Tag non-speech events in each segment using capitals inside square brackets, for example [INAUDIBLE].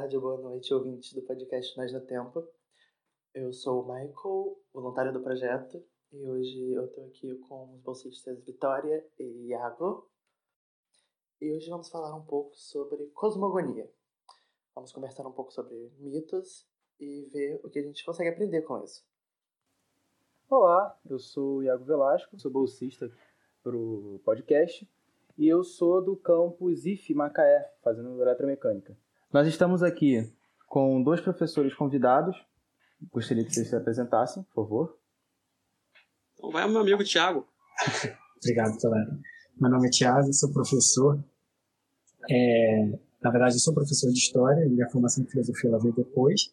tarde, boa noite, ouvintes do podcast Nós no Tempo. Eu sou o Michael, voluntário do projeto, e hoje eu estou aqui com os bolsistas Vitória e Iago. E hoje vamos falar um pouco sobre cosmogonia. Vamos conversar um pouco sobre mitos e ver o que a gente consegue aprender com isso. Olá, eu sou o Iago Velasco, sou bolsista para o podcast e eu sou do campus IF Macaé, fazendo eletromecânica. Nós estamos aqui com dois professores convidados. Gostaria que vocês se apresentassem, por favor. Então vai o meu amigo Tiago. [LAUGHS] Obrigado, Toledo. Meu nome é Tiago, sou professor. É, na verdade, eu sou professor de História, minha formação em Filosofia ela veio depois.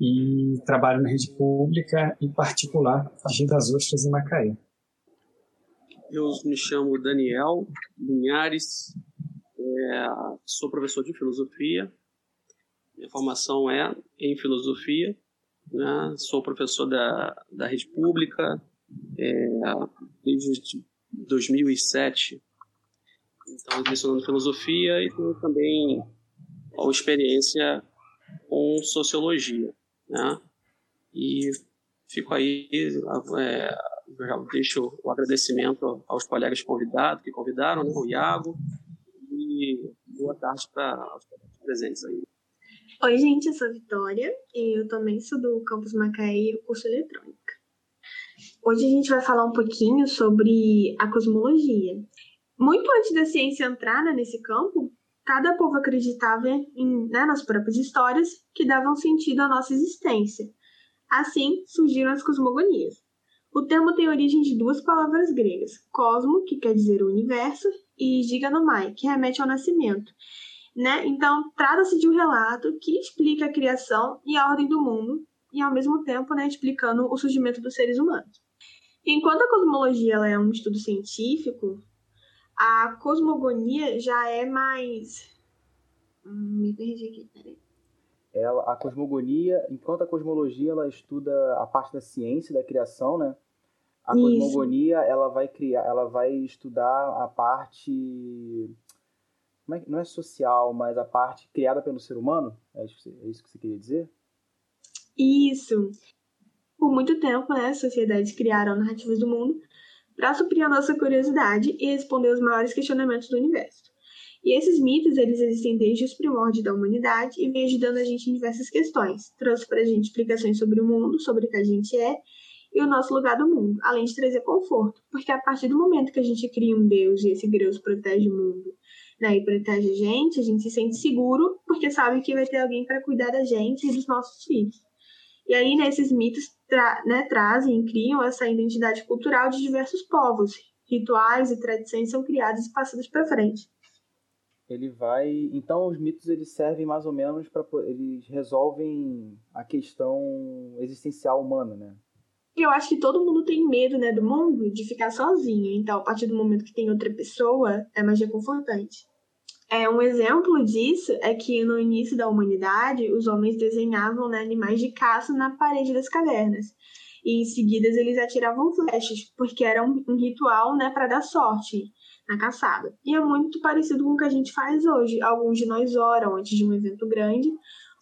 E trabalho na rede pública, em particular, a das Ostras em Macaé. Eu me chamo Daniel Linhares, é, sou professor de filosofia. Minha formação é em filosofia. Né? Sou professor da, da rede pública é, desde 2007. Então, lecionando filosofia e tenho também a experiência com sociologia. Né? E fico aí é, deixo o agradecimento aos colegas convidados, que convidaram, né, o Iago, boa tarde para os presentes aí. Oi, gente, eu sou a Vitória, e eu também sou do Campus Macaé e curso eletrônica. Hoje a gente vai falar um pouquinho sobre a cosmologia. Muito antes da ciência entrar né, nesse campo, cada povo acreditava em, né, nas próprias histórias que davam sentido à nossa existência. Assim surgiram as cosmogonias. O termo tem origem de duas palavras gregas, cosmo, que quer dizer o universo, e giganomai, que remete ao nascimento. Né? Então, trata-se de um relato que explica a criação e a ordem do mundo, e ao mesmo tempo né, explicando o surgimento dos seres humanos. Enquanto a cosmologia é um estudo científico, a cosmogonia já é mais. Hum, me perdi aqui, peraí ela, a cosmogonia, enquanto a cosmologia ela estuda a parte da ciência da criação, né? A Isso. cosmogonia ela vai criar, ela vai estudar a parte é, não é social, mas a parte criada pelo ser humano. É isso, é isso que você queria dizer? Isso. Por muito tempo, né, as sociedades criaram narrativas do mundo para suprir a nossa curiosidade e responder os maiores questionamentos do universo. E esses mitos, eles existem desde os primórdios da humanidade e vêm ajudando a gente em diversas questões. Trouxe para a gente explicações sobre o mundo, sobre o que a gente é e o nosso lugar do mundo, além de trazer conforto, porque a partir do momento que a gente cria um Deus e esse Deus protege o mundo né, e protege a gente, a gente se sente seguro porque sabe que vai ter alguém para cuidar da gente e dos nossos filhos. E aí, nesses né, mitos tra né, trazem e criam essa identidade cultural de diversos povos. Rituais e tradições são criados e passados para frente ele vai. Então os mitos eles servem mais ou menos para eles resolvem a questão existencial humana, né? Eu acho que todo mundo tem medo, né, do mundo, de ficar sozinho. Então, a partir do momento que tem outra pessoa, é mais reconfortante. É, um exemplo disso é que no início da humanidade, os homens desenhavam né, animais de caça na parede das cavernas. E em seguida eles atiravam flechas, porque era um, um ritual né, para dar sorte na caçada. E é muito parecido com o que a gente faz hoje. Alguns de nós oram antes de um evento grande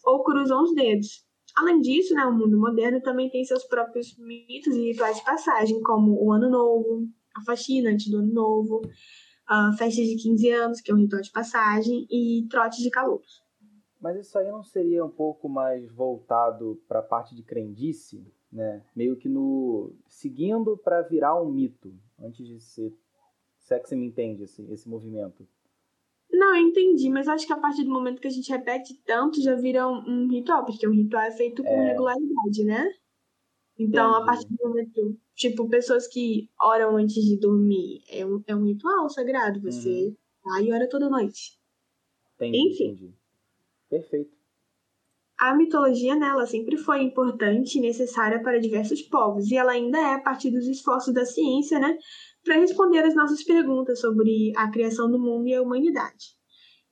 ou cruzam os dedos. Além disso, né, o mundo moderno também tem seus próprios mitos e rituais de passagem, como o Ano Novo, a faxina antes do Ano Novo, a festa de 15 anos, que é um ritual de passagem, e trote de calouros. Mas isso aí não seria um pouco mais voltado para a parte de crendice, né? Meio que no seguindo para virar um mito, antes de ser se é que você me entende esse, esse movimento. Não, eu entendi, mas acho que a partir do momento que a gente repete tanto, já vira um, um ritual, porque um ritual é feito com é... regularidade, né? Então, entendi. a partir do momento, tipo, pessoas que oram antes de dormir, é um, é um ritual sagrado, você uhum. vai e ora toda noite. Entendi, Enfim. Entendi. Perfeito. A mitologia, né, ela sempre foi importante e necessária para diversos povos, e ela ainda é a partir dos esforços da ciência, né, para responder as nossas perguntas sobre a criação do mundo e a humanidade.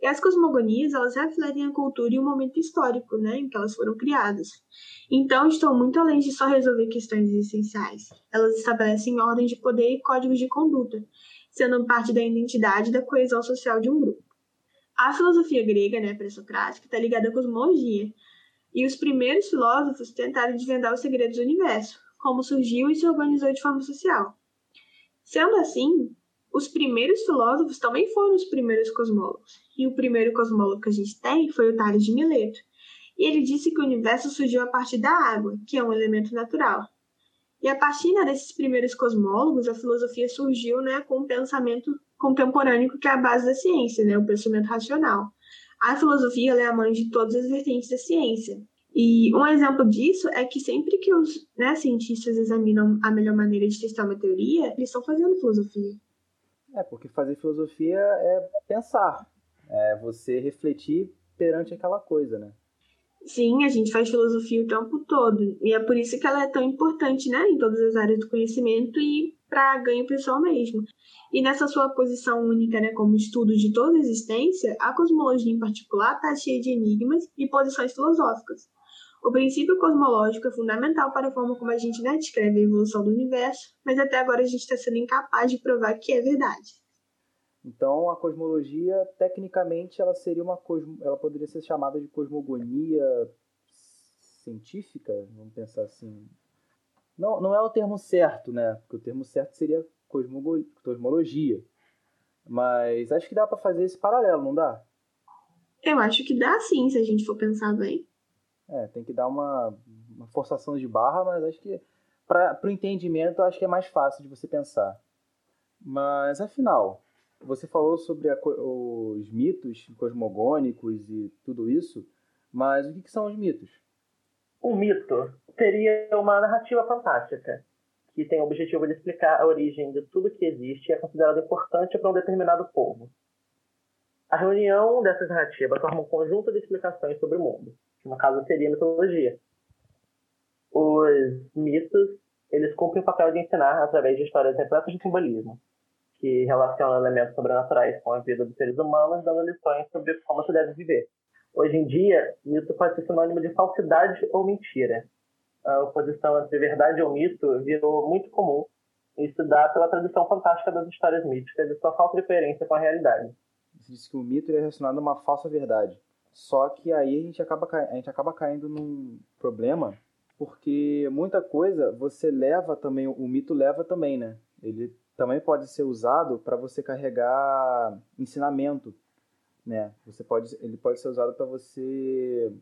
E as cosmogonias, elas refletem a cultura e o momento histórico, né, em que elas foram criadas. Então, estão muito além de só resolver questões essenciais. Elas estabelecem ordens de poder e códigos de conduta, sendo parte da identidade e da coesão social de um grupo. A filosofia grega, né, pré-socrática, está ligada à cosmologia. E os primeiros filósofos tentaram desvendar os segredos do universo, como surgiu e se organizou de forma social. Sendo assim, os primeiros filósofos também foram os primeiros cosmólogos. E o primeiro cosmólogo que a gente tem foi o Tales de Mileto. E ele disse que o universo surgiu a partir da água, que é um elemento natural. E a partir né, desses primeiros cosmólogos, a filosofia surgiu né, com um pensamento contemporâneo que é a base da ciência, né, o pensamento racional. A filosofia é a mãe de todas as vertentes da ciência. E um exemplo disso é que sempre que os né, cientistas examinam a melhor maneira de testar uma teoria, eles estão fazendo filosofia. É, porque fazer filosofia é pensar, é você refletir perante aquela coisa, né? Sim, a gente faz filosofia o tempo todo. E é por isso que ela é tão importante, né, em todas as áreas do conhecimento e para ganho pessoal mesmo. E nessa sua posição única, né, como estudo de toda a existência, a cosmologia em particular está cheia de enigmas e posições filosóficas. O princípio cosmológico é fundamental para a forma como a gente né, descreve a evolução do universo, mas até agora a gente está sendo incapaz de provar que é verdade. Então, a cosmologia, tecnicamente, ela seria uma cosmo... ela poderia ser chamada de cosmogonia científica, vamos pensar assim. Não, não é o termo certo, né? Porque o termo certo seria. Cosmologia. Mas acho que dá para fazer esse paralelo, não dá? Eu acho que dá sim, se a gente for pensar bem. É, tem que dar uma, uma forçação de barra, mas acho que para o entendimento acho que é mais fácil de você pensar. Mas afinal, você falou sobre a, os mitos cosmogônicos e tudo isso, mas o que, que são os mitos? Um mito seria uma narrativa fantástica que tem o objetivo de explicar a origem de tudo que existe e é considerado importante para um determinado povo. A reunião dessas narrativas forma um conjunto de explicações sobre o mundo, que no caso seria a mitologia. Os mitos, eles cumprem o papel de ensinar através de histórias repletas de simbolismo, que relacionam elementos sobrenaturais com a vida dos seres humanos, dando lições sobre como se deve viver. Hoje em dia, mito pode ser sinônimo de falsidade ou mentira. A oposição entre verdade ou mito virou muito comum se dá pela tradição fantástica das histórias míticas e sua falta de coerência com a realidade. Você disse que o mito é relacionado a uma falsa verdade. Só que aí a gente acaba, a gente acaba caindo num problema, porque muita coisa você leva também, o mito leva também, né? Ele também pode ser usado para você carregar ensinamento, né? Você pode, ele pode ser usado para você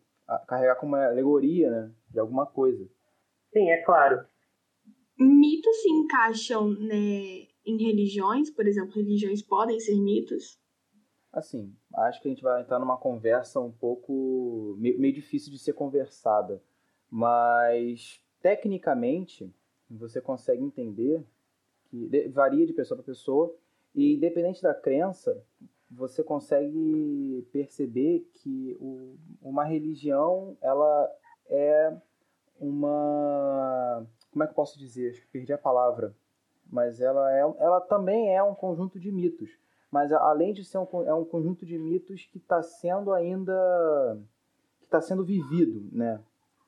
carregar como uma alegoria, né, de alguma coisa. Sim, é claro. Mitos se encaixam né, em religiões, por exemplo, religiões podem ser mitos? Assim, acho que a gente vai entrar numa conversa um pouco meio difícil de ser conversada, mas tecnicamente você consegue entender que varia de pessoa para pessoa e independente da crença, você consegue perceber que o, uma religião ela é uma como é que eu posso dizer? Acho que perdi a palavra, mas ela é ela também é um conjunto de mitos, mas além de ser um, é um conjunto de mitos que está sendo ainda que está sendo vivido, né?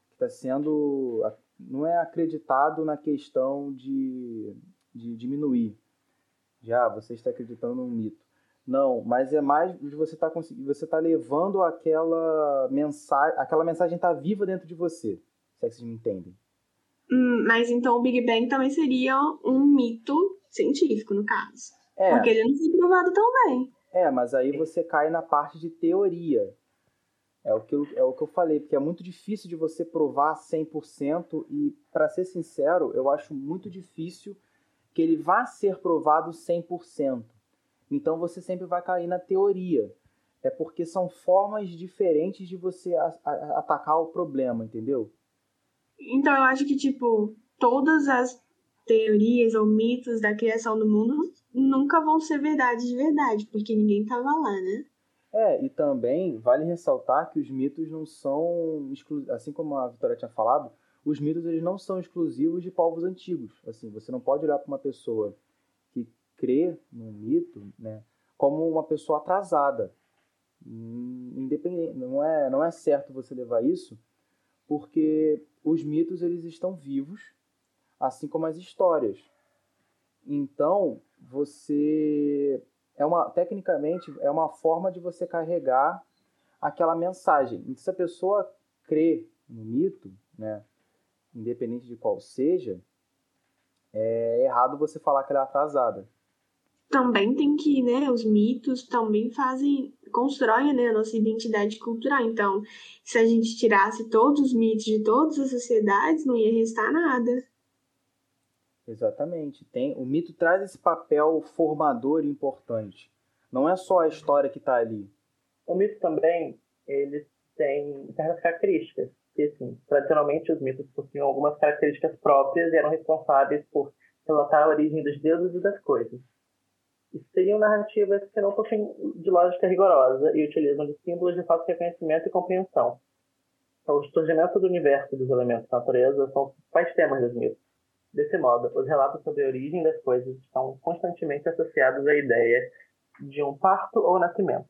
Que está sendo não é acreditado na questão de de diminuir. Já você está acreditando num mito. Não, mas é mais de você estar tá conseguindo, você está levando aquela mensagem, aquela mensagem está viva dentro de você. Se é que vocês me entendem. Hum, mas então o Big Bang também seria um mito científico, no caso. É. Porque ele não foi provado tão bem. É, mas aí você cai na parte de teoria. É o que eu, é o que eu falei, porque é muito difícil de você provar 100% e, para ser sincero, eu acho muito difícil que ele vá ser provado 100%. Então você sempre vai cair na teoria. É porque são formas diferentes de você a, a, atacar o problema, entendeu? Então eu acho que, tipo, todas as teorias ou mitos da criação do mundo nunca vão ser verdade de verdade, porque ninguém tava lá, né? É, e também vale ressaltar que os mitos não são, assim como a Vitória tinha falado, os mitos eles não são exclusivos de povos antigos. Assim, você não pode olhar para uma pessoa crê num mito, né, como uma pessoa atrasada. Hum, independente, não é, não é certo você levar isso, porque os mitos eles estão vivos, assim como as histórias. Então, você é uma tecnicamente é uma forma de você carregar aquela mensagem. Então, se a pessoa crê no mito, né, independente de qual seja, é errado você falar que ela é atrasada. Também tem que, né, os mitos também fazem, constroem, né, a nossa identidade cultural. Então, se a gente tirasse todos os mitos de todas as sociedades, não ia restar nada. Exatamente. Tem, o mito traz esse papel formador importante. Não é só a história que está ali. O mito também, ele tem certas características. E, assim, tradicionalmente, os mitos possuíam algumas características próprias e eram responsáveis por relatar a origem dos deuses e das coisas. Seriam narrativas que não possuem de lógica rigorosa e utilizam de símbolos de fácil reconhecimento e compreensão. Então, o surgimento do universo dos elementos da natureza são os temas dos mitos. Desse modo, os relatos sobre a origem das coisas estão constantemente associados à ideia de um parto ou nascimento.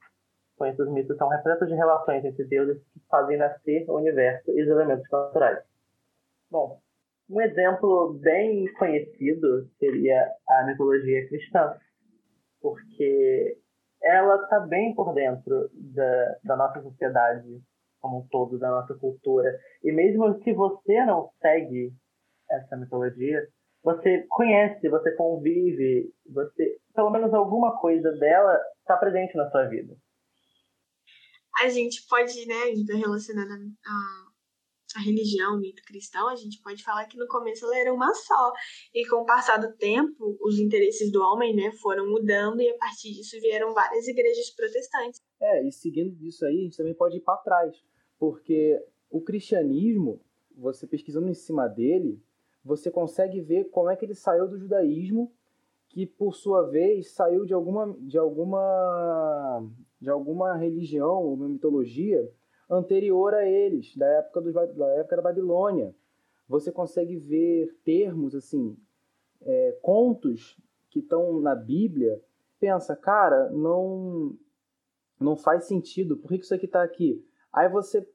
Com isso, os mitos são repletos de relações entre deuses que fazem nascer o universo e os elementos naturais. Bom, um exemplo bem conhecido seria a mitologia cristã, porque ela está bem por dentro da, da nossa sociedade como um todo, da nossa cultura. E mesmo se você não segue essa mitologia, você conhece, você convive, você pelo menos alguma coisa dela está presente na sua vida. A gente pode, né, ainda relacionada a, a religião, o mito cristão, a gente pode falar que no começo ela era uma só. E com o passar do tempo, os interesses do homem, né, foram mudando e a partir disso vieram várias igrejas protestantes. É, e seguindo disso aí, a gente também pode ir para trás, porque o cristianismo, você pesquisando em cima dele, você consegue ver como é que ele saiu do judaísmo, que por sua vez saiu de alguma, de alguma, de alguma religião ou mitologia anterior a eles, da época, do, da época da Babilônia. Você consegue ver termos assim, é, contos que estão na Bíblia. Pensa, cara, não não faz sentido. Por que isso aqui está aqui? Aí você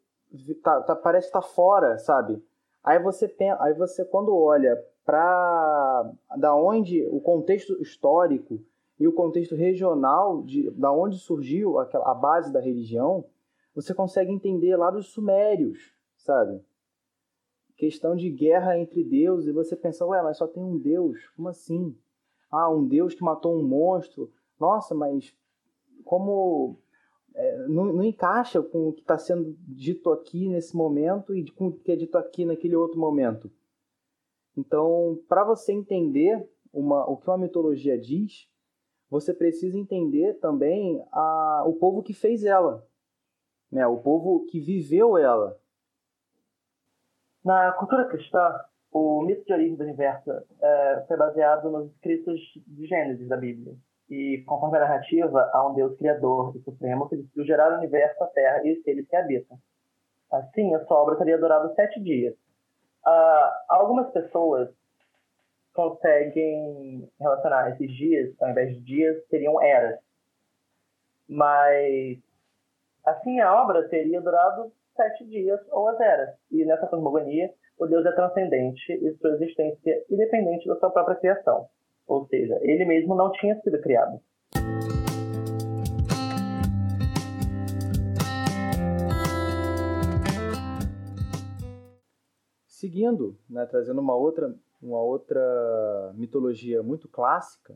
tá, tá, parece estar tá fora, sabe? Aí você, aí você quando olha para da onde o contexto histórico e o contexto regional de da onde surgiu aquela, a base da religião, você consegue entender lá dos sumérios, sabe? Questão de guerra entre deuses, e você pensa, ué, mas só tem um deus? Como assim? Ah, um deus que matou um monstro. Nossa, mas como é, não, não, encaixa com o que está sendo dito aqui nesse momento e com o que é dito aqui naquele outro momento. Então, para você entender uma, o que uma mitologia diz, você precisa entender também a, o povo que fez ela, né? o povo que viveu ela. Na cultura cristã, o mito de origem do universo é, foi baseado nos escritos de Gênesis da Bíblia e, conforme a narrativa, há um Deus criador e supremo que decidiu gerar o universo, a Terra e os seres que habitam. Assim, a sua obra teria durado sete dias. Uh, algumas pessoas conseguem relacionar esses dias, ao invés de dias, seriam eras. Mas, assim, a obra teria durado sete dias ou as eras. E nessa cosmogonia, o Deus é transcendente e sua existência independente da sua própria criação. Ou seja, ele mesmo não tinha sido criado. Seguindo, né, trazendo uma outra, uma outra mitologia muito clássica,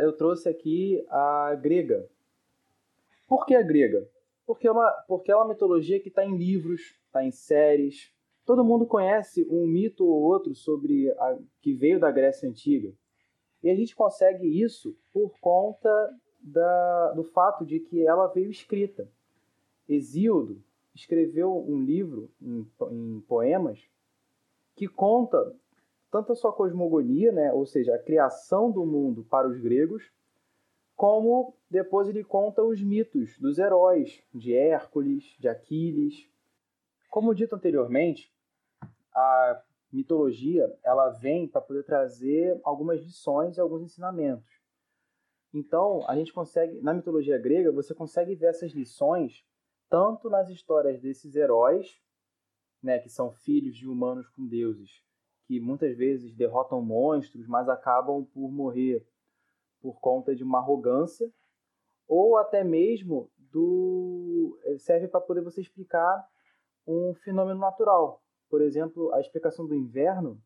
eu trouxe aqui a grega. Por que a grega? Porque é uma, porque é uma mitologia que está em livros, está em séries, Todo mundo conhece um mito ou outro sobre a, que veio da Grécia Antiga. E a gente consegue isso por conta da, do fato de que ela veio escrita. Hesíodo escreveu um livro em, em poemas que conta tanto a sua cosmogonia, né, ou seja, a criação do mundo para os gregos, como depois ele conta os mitos dos heróis, de Hércules, de Aquiles. Como dito anteriormente, a mitologia ela vem para poder trazer algumas lições e alguns ensinamentos. Então, a gente consegue, na mitologia grega, você consegue ver essas lições tanto nas histórias desses heróis, né, que são filhos de humanos com deuses, que muitas vezes derrotam monstros, mas acabam por morrer conta de uma arrogância, ou até mesmo do serve para poder você explicar um fenômeno natural. Por exemplo, a explicação do inverno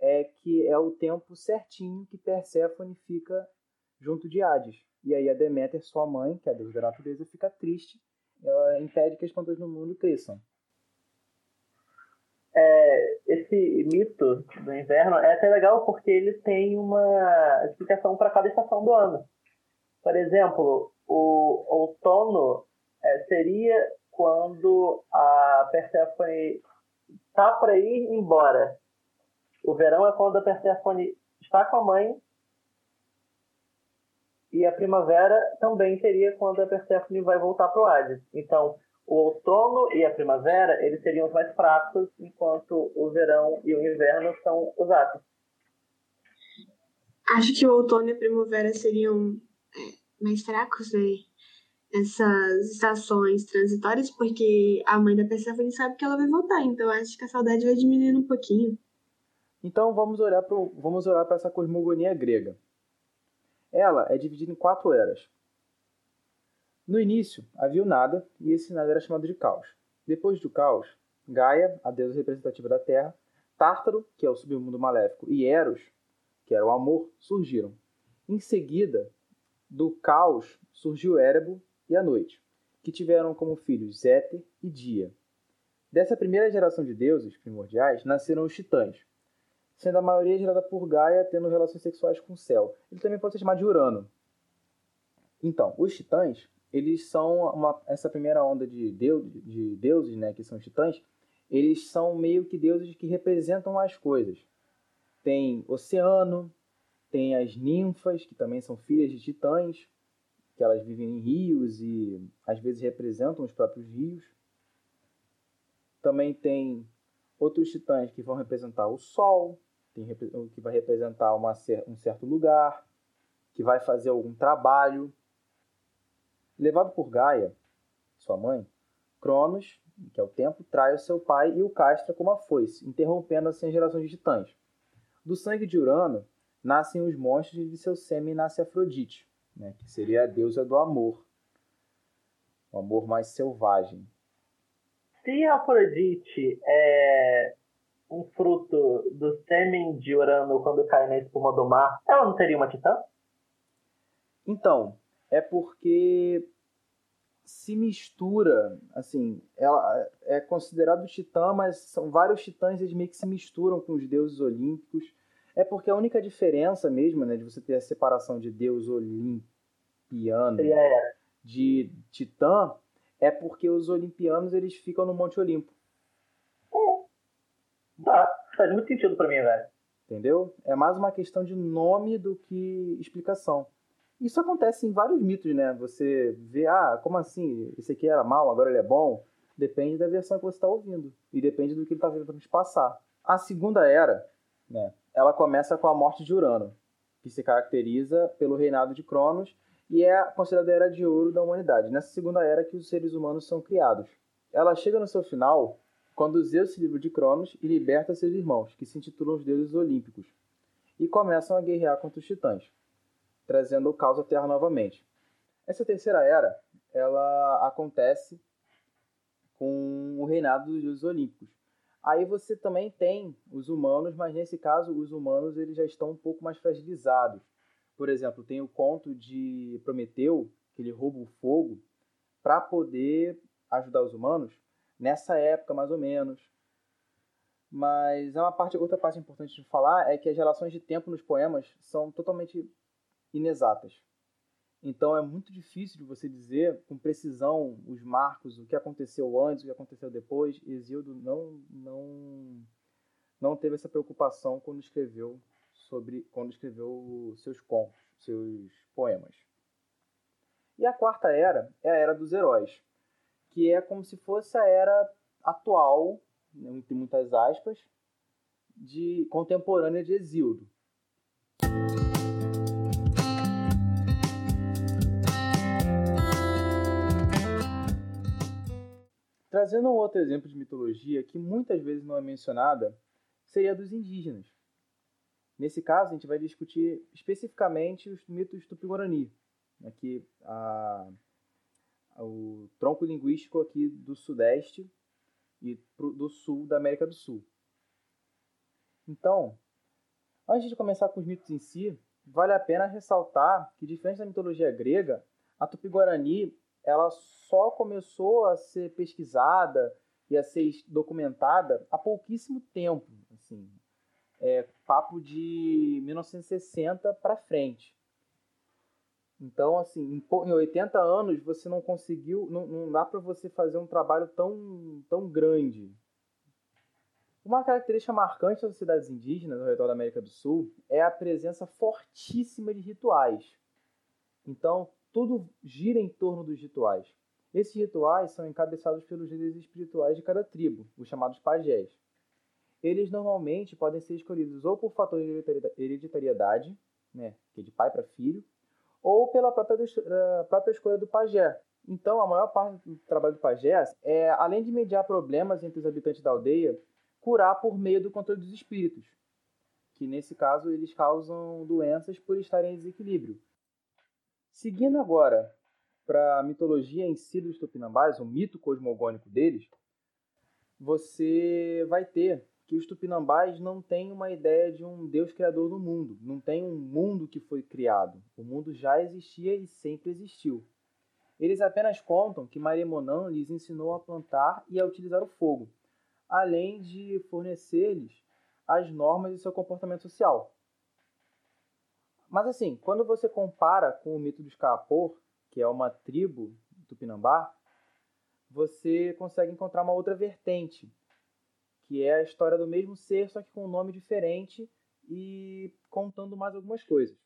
é que é o tempo certinho que Perséfone fica junto de Hades. E aí a Deméter, sua mãe, que é a deusa da natureza, fica triste. Ela impede que as plantas no mundo cresçam. É, esse mito do inverno é até legal porque ele tem uma explicação para cada estação do ano. Por exemplo, o outono é, seria quando a Perséfone está para ir embora. O verão é quando a Perséfone está com a mãe. E a primavera também seria quando a Perséfone vai voltar para o Hades. Então, o outono e a primavera, eles seriam os mais fracos, enquanto o verão e o inverno são os átomos. Acho que o outono e a primavera seriam mais fracos, né? Essas estações transitórias, porque a mãe da Persephone sabe que ela vai voltar, então acho que a saudade vai diminuindo um pouquinho. Então vamos olhar para vamos olhar para essa cosmogonia grega. Ela é dividida em quatro eras. No início havia o nada e esse nada era chamado de caos. Depois do caos, Gaia, a deusa representativa da Terra, Tártaro, que é o submundo maléfico, e Eros, que era o amor, surgiram. Em seguida, do caos surgiu Érebo e a noite, que tiveram como filhos Zéter e Dia. Dessa primeira geração de deuses primordiais nasceram os titãs, sendo a maioria gerada por Gaia tendo relações sexuais com o céu. Ele também pode ser chamado de Urano. Então, os titãs, eles são uma, essa primeira onda de, deus, de deuses, né, que são os titãs, eles são meio que deuses que representam as coisas. Tem oceano, tem as ninfas, que também são filhas de titãs, que elas vivem em rios e às vezes representam os próprios rios. Também tem outros titãs que vão representar o sol, que vai representar uma, um certo lugar, que vai fazer algum trabalho. Levado por Gaia, sua mãe, Cronos, que é o tempo, trai o seu pai e o castra como a foice, interrompendo assim as gerações de titãs. Do sangue de Urano nascem os monstros e de seu sêmen nasce Afrodite, né, que seria a deusa do amor, o amor mais selvagem. Se Afrodite é um fruto do sêmen de Urano quando cai na espuma do mar, ela não seria uma titã? Então, é porque se mistura, assim, ela é considerado titã, mas são vários titãs, eles meio que se misturam com os deuses olímpicos. É porque a única diferença mesmo, né, de você ter a separação de deus olimpiano de titã, é porque os olimpianos eles ficam no Monte Olimpo. Tá, faz muito sentido para mim, velho. Entendeu? É mais uma questão de nome do que explicação. Isso acontece em vários mitos, né? Você vê, ah, como assim? Esse aqui era mal, agora ele é bom. Depende da versão que você está ouvindo. E depende do que ele está tentando te passar. A segunda era, né? Ela começa com a morte de Urano, que se caracteriza pelo reinado de Cronos e é considerada a era de ouro da humanidade. Nessa segunda era que os seres humanos são criados. Ela chega no seu final quando Zeus se livra de Cronos e liberta seus irmãos, que se intitulam os deuses olímpicos, e começam a guerrear contra os titãs, trazendo o caos à Terra novamente. Essa terceira era, ela acontece com o reinado dos deuses olímpicos. Aí você também tem os humanos, mas nesse caso os humanos eles já estão um pouco mais fragilizados. Por exemplo, tem o conto de Prometeu, que ele rouba o fogo para poder ajudar os humanos, nessa época mais ou menos. Mas é uma parte, outra parte importante de falar é que as relações de tempo nos poemas são totalmente inexatas. Então é muito difícil de você dizer com precisão os marcos, o que aconteceu antes, o que aconteceu depois. Exildo não não não teve essa preocupação quando escreveu sobre quando escreveu seus contos, seus poemas. E a quarta era é a era dos heróis que é como se fosse a era atual, né, entre muitas aspas, de contemporânea de Exildo. Trazendo um outro exemplo de mitologia que muitas vezes não é mencionada, seria a dos indígenas. Nesse caso, a gente vai discutir especificamente os mitos tupi-guarani, aqui a, o tronco linguístico aqui do sudeste e pro, do sul da América do Sul. Então, antes de começar com os mitos em si, vale a pena ressaltar que, diferente da mitologia grega, a Tupi-Guarani ela só começou a ser pesquisada e a ser documentada há pouquíssimo tempo, assim, é, papo de 1960 para frente. Então, assim, em, em 80 anos você não conseguiu, não, não dá para você fazer um trabalho tão, tão grande. Uma característica marcante das sociedades indígenas ao redor da América do Sul é a presença fortíssima de rituais. Então, tudo gira em torno dos rituais. Esses rituais são encabeçados pelos líderes espirituais de cada tribo, os chamados pajés. Eles normalmente podem ser escolhidos ou por fator de hereditariedade, né, que é de pai para filho, ou pela própria, uh, própria escolha do pajé. Então, a maior parte do trabalho do pajé é, além de mediar problemas entre os habitantes da aldeia, curar por meio do controle dos espíritos, que nesse caso eles causam doenças por estarem em desequilíbrio. Seguindo agora para a mitologia em si dos tupinambás, o mito cosmogônico deles, você vai ter que os tupinambás não têm uma ideia de um Deus criador do mundo, não tem um mundo que foi criado. O mundo já existia e sempre existiu. Eles apenas contam que Maremonã lhes ensinou a plantar e a utilizar o fogo, além de fornecer-lhes as normas de seu comportamento social. Mas assim, quando você compara com o mito dos Kaapor, que é uma tribo tupinambá, você consegue encontrar uma outra vertente, que é a história do mesmo ser, só que com um nome diferente e contando mais algumas coisas.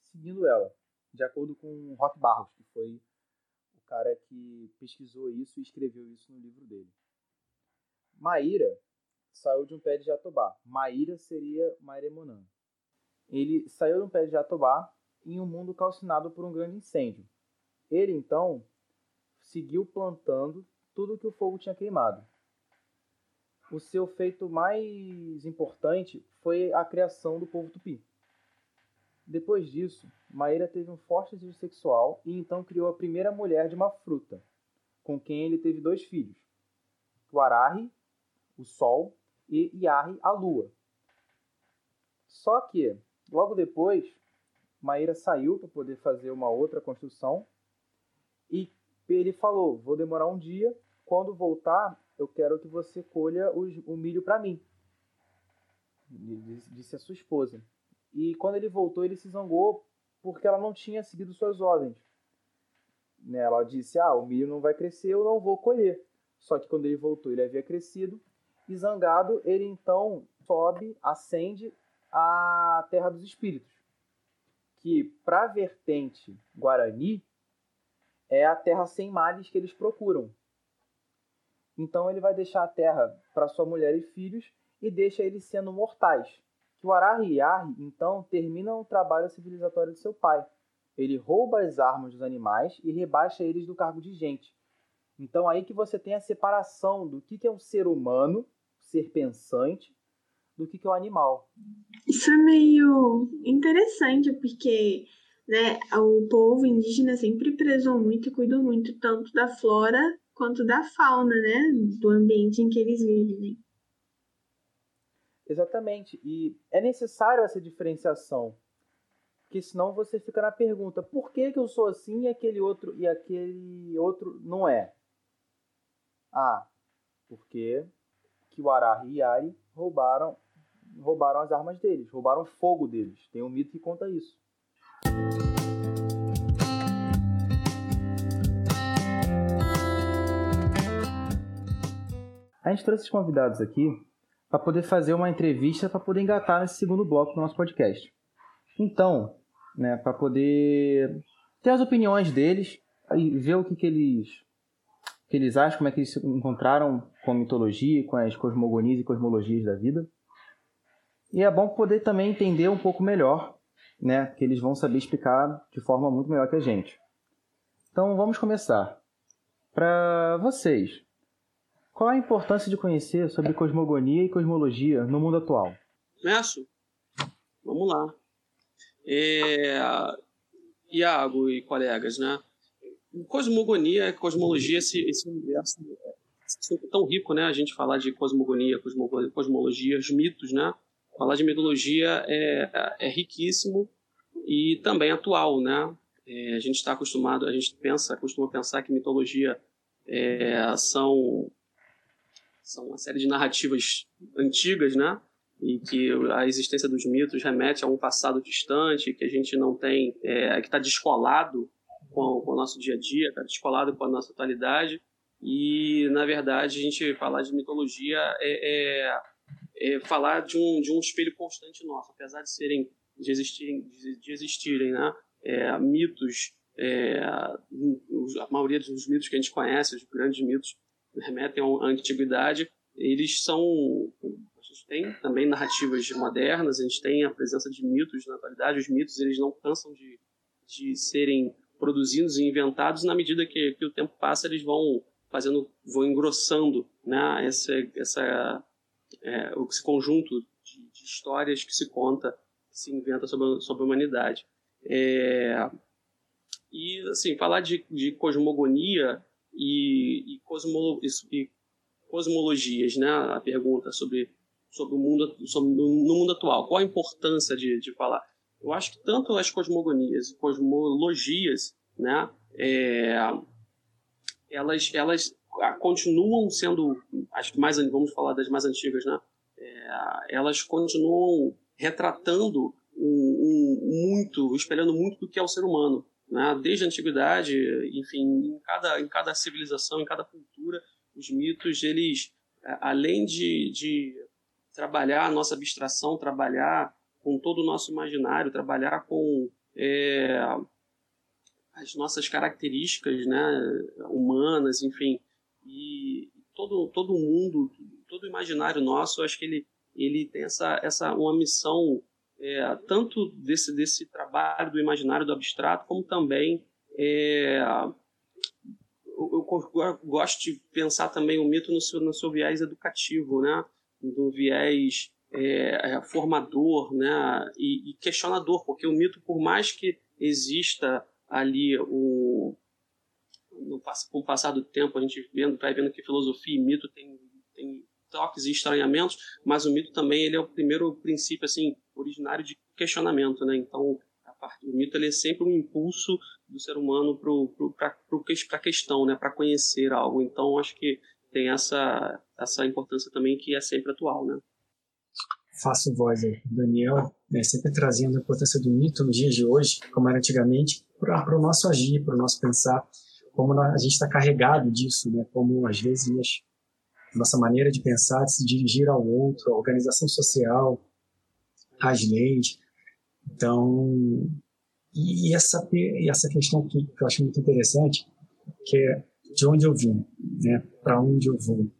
Seguindo ela, de acordo com Rock Barros, que foi o cara que pesquisou isso e escreveu isso no livro dele. Maíra saiu de um pé de jatobá. Maíra seria Mairemonã. Ele saiu de um pé de jatobá em um mundo calcinado por um grande incêndio. Ele, então, seguiu plantando tudo que o fogo tinha queimado o seu feito mais importante foi a criação do povo tupi. Depois disso, Maíra teve um forte desejo sexual e então criou a primeira mulher de uma fruta, com quem ele teve dois filhos: o Arahi, o Sol, e Iari, a Lua. Só que, logo depois, Maíra saiu para poder fazer uma outra construção e ele falou: Vou demorar um dia, quando voltar, eu quero que você colha os, o milho para mim. Disse a sua esposa. E quando ele voltou, ele se zangou porque ela não tinha seguido suas ordens. Né, ela disse: Ah, o milho não vai crescer, eu não vou colher. Só que quando ele voltou, ele havia crescido. E zangado, ele então sobe, ascende a terra dos espíritos. Que, para a vertente guarani, é a terra sem males que eles procuram. Então ele vai deixar a terra para sua mulher e filhos e deixa eles sendo mortais. Que o Arahi então, termina o trabalho civilizatório de seu pai. Ele rouba as armas dos animais e rebaixa eles do cargo de gente. Então aí que você tem a separação do que é um ser humano, ser pensante, do que é o animal. Isso é meio interessante, porque né, o povo indígena sempre prezou muito e cuidou muito tanto da flora quanto da fauna, né? Do ambiente em que eles vivem. Exatamente. E é necessário essa diferenciação. Porque senão você fica na pergunta, por que, que eu sou assim e aquele outro e aquele outro não é? Ah, porque que o Arahi e Ari roubaram roubaram as armas deles, roubaram o fogo deles. Tem um mito que conta isso. A gente trouxe esses convidados aqui para poder fazer uma entrevista para poder engatar nesse segundo bloco do nosso podcast. Então, né, para poder ter as opiniões deles e ver o que, que eles que eles acham, como é que eles se encontraram com a mitologia, com as cosmogonias e cosmologias da vida. E é bom poder também entender um pouco melhor, né, que eles vão saber explicar de forma muito melhor que a gente. Então, vamos começar. Para vocês, qual a importância de conhecer sobre cosmogonia e cosmologia no mundo atual? Começo? Vamos lá. É, Iago e colegas, né? Cosmogonia, cosmologia, esse, esse universo é tão rico, né? A gente falar de cosmogonia, cosmologia, os mitos, né? Falar de mitologia é, é riquíssimo e também atual, né? É, a gente está acostumado, a gente pensa, costuma pensar que mitologia é, são são uma série de narrativas antigas, né? E que a existência dos mitos remete a um passado distante, que a gente não tem, é, que está descolado com, com, o nosso dia a dia, está descolado com a nossa atualidade. E, na verdade, a gente falar de mitologia é, é, falar de um, de um espelho constante nosso, apesar de serem de existirem, de existirem né? É, mitos, é, a maioria dos mitos que a gente conhece, os grandes mitos, remetem à antiguidade, eles são. A gente tem também narrativas modernas, a gente tem a presença de mitos na atualidade. Os mitos eles não cansam de, de serem produzidos e inventados na medida que, que o tempo passa, eles vão fazendo, vão engrossando né, essa, essa, é, esse conjunto de, de, histórias que se conta, que se inventa sobre, sobre a humanidade. É, e, assim, falar de, de cosmogonia e, e, cosmolo, e, cosmologias, né? A pergunta sobre, sobre o mundo sobre, no mundo atual. Qual a importância de, de falar? Eu acho que tanto as cosmogonias e cosmologias, né? É, elas, elas continuam sendo, as mais, vamos falar das mais antigas, né? É, elas continuam retratando um, um, muito, espelhando muito do que é o ser humano. Né? Desde a antiguidade, enfim, em cada, em cada civilização, em cada cultura, os mitos, eles, além de, de trabalhar a nossa abstração, trabalhar com todo o nosso imaginário, trabalhar com é, as nossas características né, humanas, enfim, e todo, todo mundo, todo imaginário nosso, acho que ele, ele tem essa, essa uma missão é, tanto desse, desse trabalho do imaginário, do abstrato, como também é, eu, eu, gosto de pensar também o mito no seu, no seu viés educativo, né? do viés é, formador né? E, e, questionador, porque o mito, por mais que exista ali o, no, com o passar do tempo, a gente vendo, vai vendo que filosofia e mito tem, tem toques e estranhamentos, mas o mito também ele é o primeiro princípio assim originário de questionamento, né? Então, parte, o mito ele é sempre um impulso do ser humano para a questão, né? Para conhecer algo. Então, acho que tem essa essa importância também que é sempre atual, né? Faço voz aí, Daniel, né, sempre trazendo a importância do mito nos dias de hoje, como era antigamente, para o nosso agir, para o nosso pensar, como a gente está carregado disso, né? Como às vezes nossa maneira de pensar, de se dirigir ao outro, a organização social, as leis. Então, e essa, e essa questão que, que eu acho muito interessante, que é de onde eu vim, né? para onde eu vou,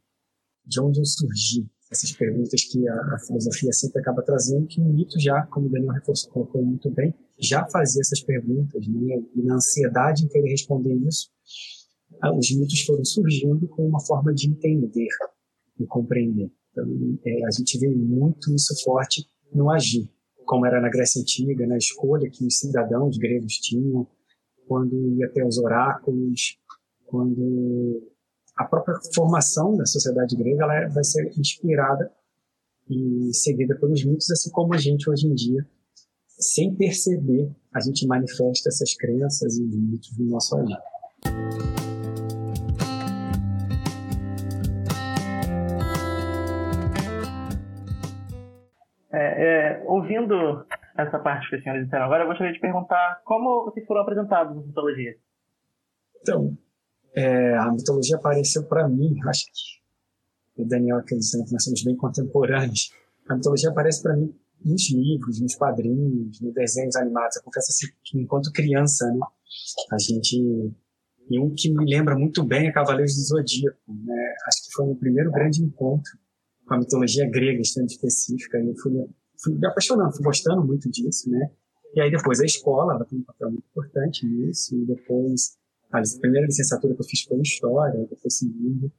de onde eu surgi. Essas perguntas que a, a, filosofia sempre acaba trazendo, que o mito já, como o Daniel reforçou, colocou muito bem, já fazia essas perguntas, né? e na ansiedade em querer responder isso, os mitos foram surgindo com uma forma de entender e compreender. Então, é, a gente vê muito isso forte no agir, como era na Grécia Antiga, na escolha que os cidadãos gregos tinham, quando ia até os oráculos, quando a própria formação da sociedade grega ela vai ser inspirada e seguida pelos mitos, assim como a gente hoje em dia, sem perceber, a gente manifesta essas crenças e mitos no nosso agir. É, é, ouvindo essa parte que a senhora disseram agora, eu gostaria de perguntar como vocês foram apresentados na mitologia. Então, é, a mitologia apareceu para mim, acho que o Daniel acreditando que nós somos bem contemporâneos. A mitologia aparece para mim nos livros, nos quadrinhos, nos desenhos animados. Eu confesso assim, que enquanto criança, né, a gente e um que me lembra muito bem é Cavaleiros do Zodíaco. Né? Acho que foi o primeiro grande encontro com a mitologia grega, estando específica, e eu fui, fui me apaixonando, fui gostando muito disso, né? E aí depois a escola, ela tem um papel muito importante nisso, e depois a primeira licenciatura que eu fiz foi em História, depois seguindo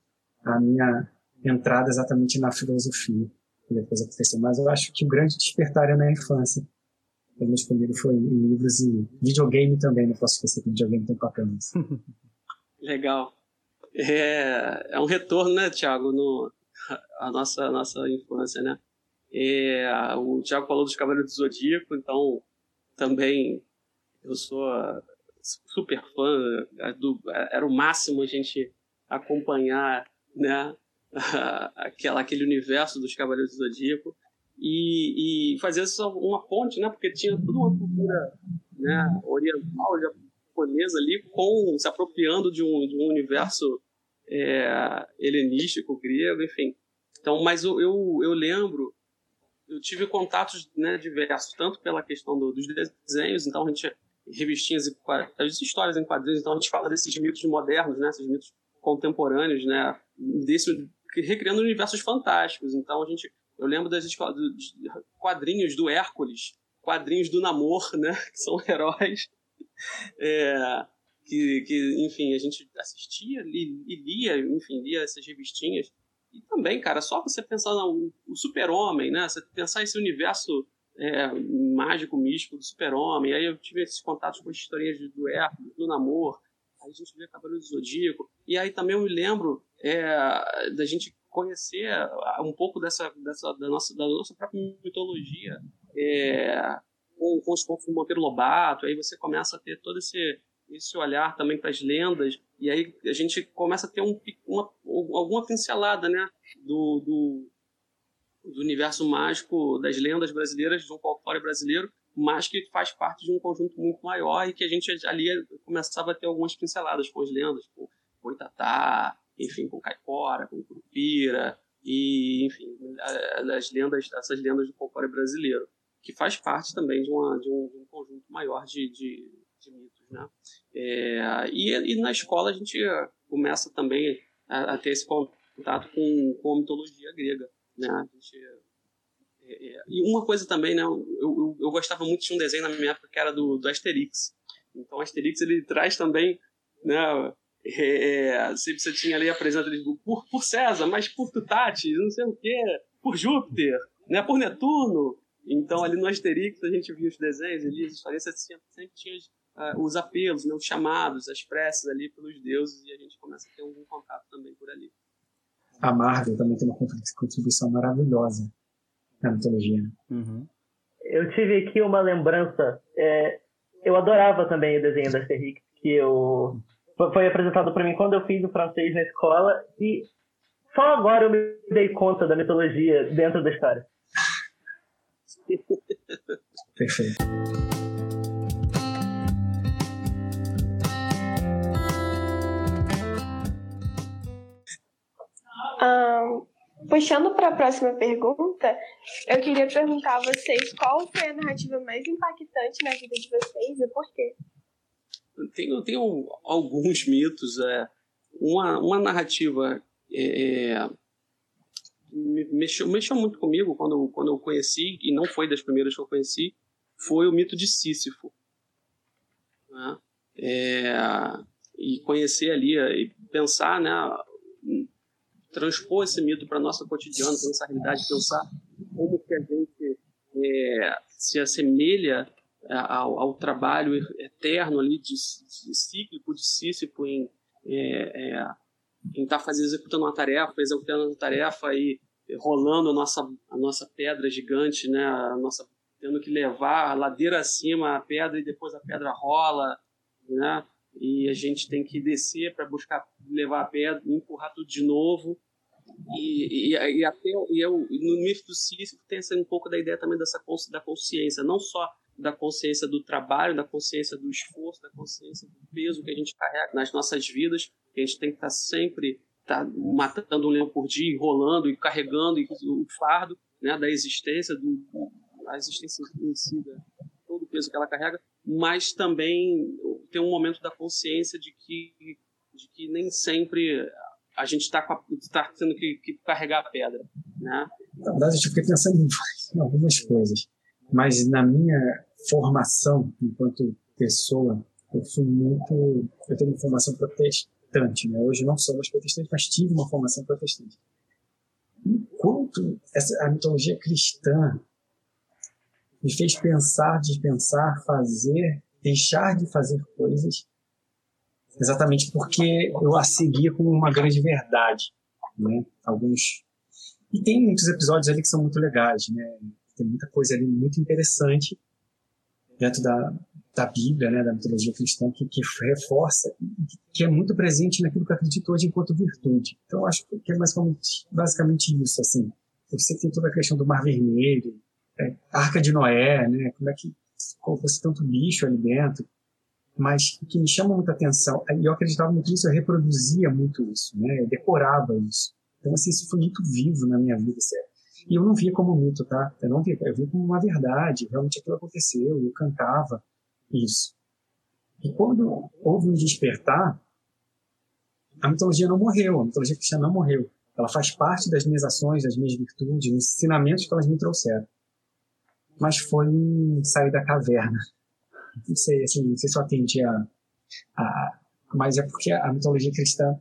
a minha entrada exatamente na filosofia, que depois aconteceu. Mas eu acho que o grande despertar é na infância, pelo menos comigo, foi em livros e videogame também. Não posso esquecer que videogame tem papel nisso. [LAUGHS] Legal. É, é um retorno, né, Thiago, no, a nossa, a nossa infância, né? É, o Thiago falou dos Cavaleiros do Zodíaco, então também eu sou super fã do, era o máximo a gente acompanhar né [LAUGHS] aquela aquele universo dos Cavaleiros do Zodíaco e, e fazer uma ponte né porque tinha toda uma cultura né oriental japonesa ali com se apropriando de um, de um universo é, helenístico grego enfim. Então mas eu, eu, eu lembro eu tive contatos né, diversos tanto pela questão do, dos desenhos então a gente revistinhas e as histórias em quadrinhos, então a gente fala desses mitos modernos, né, esses mitos contemporâneos, né, desse recriando universos fantásticos. Então a gente, eu lembro das quadrinhos do Hércules, quadrinhos do Namor, né, [LAUGHS] que são heróis, é, que, que, enfim, a gente assistia li, e lia, enfim, lia essas revistinhas. E também, cara, só você pensar no super-homem, né, você pensar esse universo é, mágico, místico do super-homem. Aí eu tive esses contatos com as historinhas do Hércules, do Namor. Aí a gente vê Cavaleiro do Zodíaco. E aí também eu me lembro é, da gente conhecer um pouco dessa, dessa da, nossa, da nossa própria mitologia é, com, com, com o Monteiro Lobato. Aí você começa a ter todo esse, esse olhar também para as lendas. E aí a gente começa a ter um, uma, alguma pincelada né, do, do do universo mágico das lendas brasileiras, de um folclore brasileiro, mas que faz parte de um conjunto muito maior e que a gente ali começava a ter algumas pinceladas com as lendas, com Boitatá, enfim, com Caipora, com Curupira, e, enfim, as lendas, essas lendas do folclore brasileiro, que faz parte também de, uma, de, um, de um, conjunto maior de, de, mitos, né? É, e, e, na escola a gente começa também a, a ter esse contato com, com a mitologia grega. Né? A gente, é, é, e uma coisa também, né? Eu, eu, eu, gostava muito de um desenho na minha época que era do, do Asterix. Então, o Asterix ele traz também, né? É, é sempre você tinha ali apresenta ele por, por César, mas por Tutati, não sei o quê, por Júpiter, né? Por Netuno. Então, ali no Asterix a gente via os desenhos ali, as histórias, sempre tinha uh, os apelos, né? os chamados, as preces ali pelos deuses e a gente começa a ter algum contato também por ali a Marvel também tem uma contribuição maravilhosa na mitologia. Uhum. Eu tive aqui uma lembrança. É, eu adorava também o desenho da Asterix, que eu foi apresentado para mim quando eu fiz o francês na escola e só agora eu me dei conta da mitologia dentro da história. [LAUGHS] Perfeito. Puxando para a próxima pergunta, eu queria perguntar a vocês qual foi a narrativa mais impactante na vida de vocês e por quê? Eu tenho, tenho alguns mitos. É, uma, uma narrativa é, é mexeu, mexeu muito comigo quando, quando eu conheci, e não foi das primeiras que eu conheci, foi o mito de Sísifo. Né? É, e conhecer ali, e pensar, né, transpor esse mito para nossa cotidiana, para nossa realidade, pensar como que a gente é, se assemelha é, ao, ao, trabalho eterno ali de, de cíclico de Sísifo em é, é, estar tá fazendo executando uma tarefa, executando uma tarefa e rolando a nossa a nossa pedra gigante, né, a nossa tendo que levar ladeira acima a pedra e depois a pedra rola, né? E a gente tem que descer para buscar levar a pedra, empurrar tudo de novo. E, e, e até e eu, no mito do Sísifo tem um pouco da ideia também dessa da consciência, não só da consciência do trabalho, da consciência do esforço, da consciência do peso que a gente carrega nas nossas vidas, que a gente tem que estar sempre tá matando um leão por dia, enrolando e carregando o fardo né, da existência, do, a existência em si, todo o peso que ela carrega, mas também tem um momento da consciência de que, de que nem sempre a gente está tá tendo que, que, carregar a pedra. Né? Na verdade, eu fiquei pensando em [LAUGHS] algumas coisas, mas na minha formação enquanto pessoa, eu fui muito. Eu tenho uma formação protestante, né? Hoje não sou mais protestante, mas tive uma formação protestante. Enquanto essa, a mitologia cristã me fez pensar, dispensar, fazer, deixar de fazer coisas, exatamente porque eu a seguia como uma grande verdade, né? Alguns e tem muitos episódios ali que são muito legais, né? Tem muita coisa ali muito interessante dentro da, da Bíblia, né, da mitologia cristã, que, que reforça, que é muito presente naquilo que acredito hoje enquanto virtude. Então, eu acho que é basicamente, basicamente isso, assim. Você tem toda a questão do Mar Vermelho, é, Arca de Noé, né, como é que colocou-se tanto bicho ali dentro, mas o que me chama muita atenção, e eu acreditava muito nisso, eu reproduzia muito isso, né, eu decorava isso. Então, assim, isso foi muito vivo na minha vida, sério. E eu não via como mito, tá? Eu não via, eu via como uma verdade, realmente aquilo aconteceu, eu cantava, isso. E quando houve um despertar, a mitologia não morreu, a mitologia cristã não morreu. Ela faz parte das minhas ações, das minhas virtudes, dos ensinamentos que elas me trouxeram. Mas foi sair da caverna. Não sei, assim, não sei se eu atendi a, a mas é porque a mitologia cristã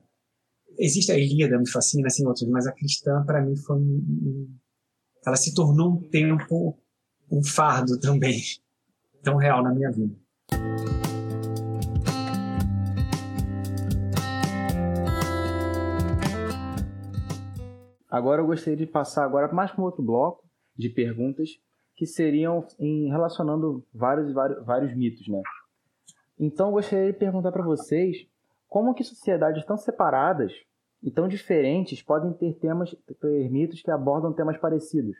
existe a Ilíada, me fascina, assim, outros, mas a cristã, para mim, foi ela se tornou um tempo, um fardo [LAUGHS] também tão real na minha vida. Agora eu gostaria de passar agora mais para um outro bloco de perguntas que seriam em relacionando vários vários, vários mitos, né? Então eu gostaria de perguntar para vocês como que sociedades tão separadas e tão diferentes podem ter temas, ter mitos que abordam temas parecidos.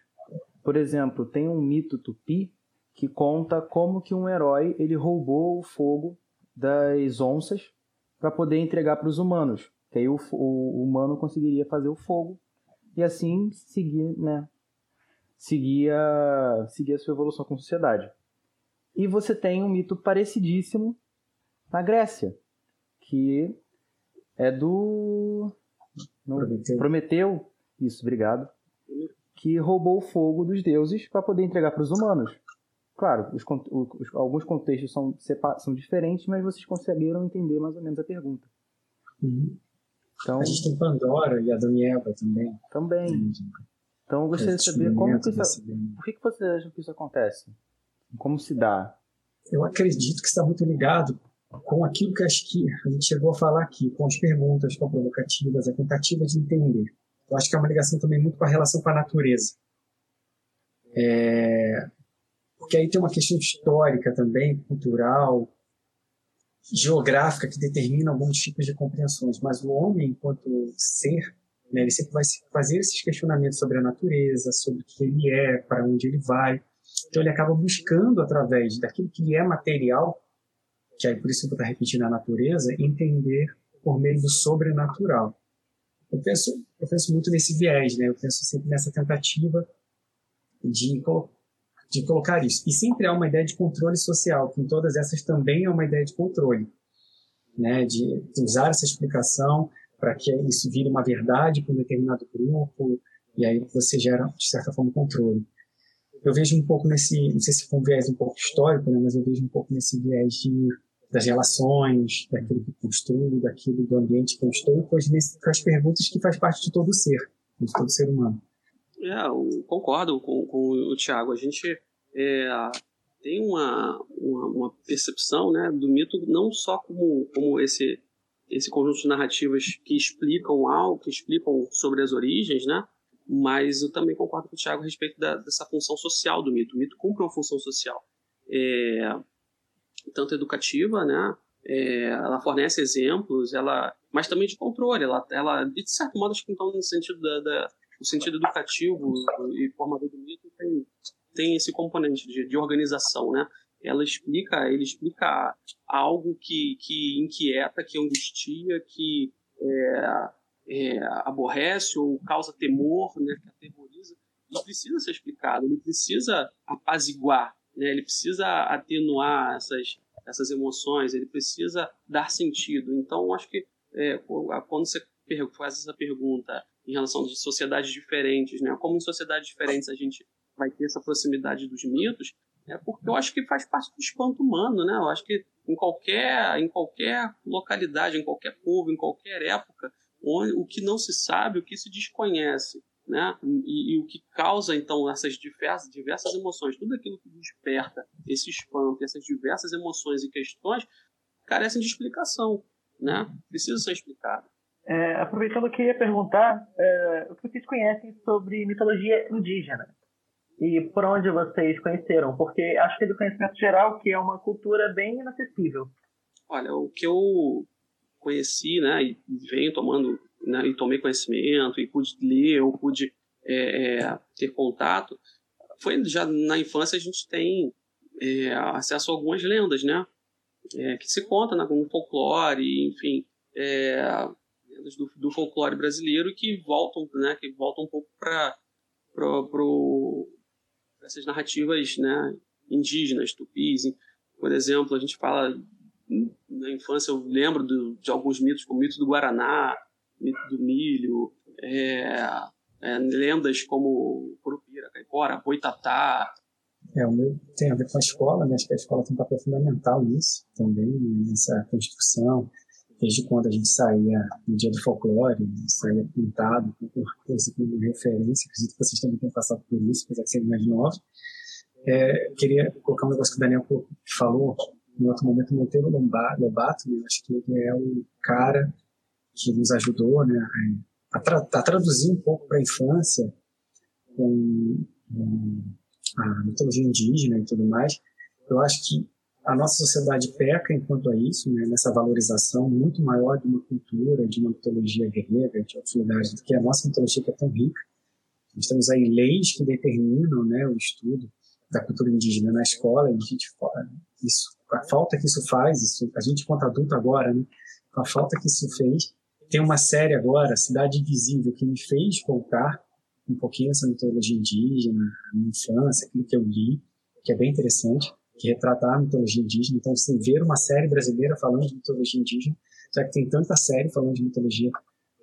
Por exemplo, tem um mito tupi que conta como que um herói ele roubou o fogo das onças para poder entregar para os humanos. Que aí o, o, o, humano conseguiria fazer o fogo e assim seguir, né? Seguir a, seguir a sua evolução com a sociedade. E você tem um mito parecidíssimo na Grécia, que é do no, Prometeu. Prometeu. Isso, obrigado. Que roubou o fogo dos deuses para poder entregar para os humanos. Claro, os, os, alguns contextos são, são diferentes, mas vocês conseguiram entender mais ou menos a pergunta. Uhum. Então, a gente tem Pandora e Adão e Eva também. Também. Então eu gostaria de saber como que isso, por que, que vocês acham que isso acontece? Como se dá? Eu acredito que está muito ligado com aquilo que acho que a gente chegou a falar aqui, com as perguntas, com as provocativas, a tentativa de entender. Eu acho que é uma ligação também muito com a relação com a natureza. É, porque aí tem uma questão histórica também, cultural, geográfica, que determina alguns tipos de compreensões. Mas o homem, enquanto ser, né, ele sempre vai fazer esses questionamentos sobre a natureza, sobre o que ele é, para onde ele vai. Então ele acaba buscando, através daquilo que é material, que aí por isso que eu estou repetindo a natureza, entender por meio do sobrenatural. Eu penso, eu penso muito nesse viés, né? Eu penso sempre nessa tentativa de, de colocar isso. E sempre há uma ideia de controle social, que em todas essas também é uma ideia de controle, né? De usar essa explicação para que isso vire uma verdade para um determinado grupo, e aí você gera, de certa forma, controle. Eu vejo um pouco nesse, não sei se foi um viés um pouco histórico, né? Mas eu vejo um pouco nesse viés de das relações, daquilo que construo, daquilo do ambiente que eu estou, e depois com as perguntas que faz parte de todo ser, de todo ser humano. É, concordo com, com o Tiago. A gente é, tem uma, uma, uma, percepção né, do mito não só como, como esse, esse conjunto de narrativas que explicam algo, que explicam sobre as origens, né? mas eu também concordo com o Tiago a respeito da, dessa função social do mito. O mito cumpre uma função social. É, tanto educativa, né? É, ela fornece exemplos, ela, mas também de controle. Ela, ela de certo modo, acho que então no sentido da, da sentido educativo e formador do mito tem, tem esse componente de, de organização, né? Ela explica, ele explica algo que, que inquieta, que angustia, que é, é, aborrece ou causa temor, né? Que aterroriza. Ele precisa ser explicado, ele precisa apaziguar né? Ele precisa atenuar essas, essas emoções, ele precisa dar sentido. Então, acho que é, quando você faz essa pergunta em relação de sociedades diferentes, né? Como em sociedades diferentes a gente vai ter essa proximidade dos mitos, é porque eu acho que faz parte do espanto humano, né? Eu acho que em qualquer, em qualquer localidade, em qualquer povo, em qualquer época, onde, o que não se sabe, o que se desconhece, né? E, e, o que causa então essas diversas, diversas emoções, tudo aquilo que desperta esse espanto, essas diversas emoções e questões carecem de explicação, né? Precisa ser explicado. É, aproveitando, eu queria perguntar é, o que vocês conhecem sobre mitologia indígena e por onde vocês conheceram, porque acho que é do conhecimento geral que é uma cultura bem inacessível. Olha, o que eu conheci, né, e venho tomando, né, e tomei conhecimento, e pude ler, ou pude é, é, ter contato, foi já na infância a gente tem é, acesso a algumas lendas, né, é, que se conta né, no folclore, enfim, é, lendas do, do, folclore brasileiro que voltam, né, que voltam um pouco para pro, essas narrativas, né, indígenas, tupis. Por exemplo, a gente fala na infância eu lembro do, de alguns mitos, como o mito do Guaraná, mito do milho, é, é, lendas como Curupira, Caipora, Boitatá. É, o meu tem a ver com a escola, né? Acho que a escola tem um papel fundamental nisso também, nessa construção. Desde quando a gente saía no dia do folclore, saía pintado, com coisa como referência, acredito que vocês também tenham passado por isso, apesar de serem mais novos. É, queria colocar um negócio que o Daniel falou, em outro momento Monteiro Lobato, né, acho que ele é o cara que nos ajudou né, a, tra a traduzir um pouco para a infância com, com a mitologia indígena e tudo mais. Eu acho que a nossa sociedade peca enquanto a isso, né, nessa valorização muito maior de uma cultura, de uma mitologia grega, de outros lugares, do que a nossa mitologia que é tão rica. Nós temos aí leis que determinam né, o estudo da cultura indígena na escola, e a gente isso, a falta que isso faz, isso, a gente quanto adulto agora, né, a falta que isso fez, tem uma série agora, Cidade Invisível, que me fez voltar um pouquinho essa mitologia indígena, a minha infância, aquilo que eu li, que é bem interessante, que retrata a mitologia indígena. Então, assim, ver uma série brasileira falando de mitologia indígena, já que tem tanta série falando de mitologia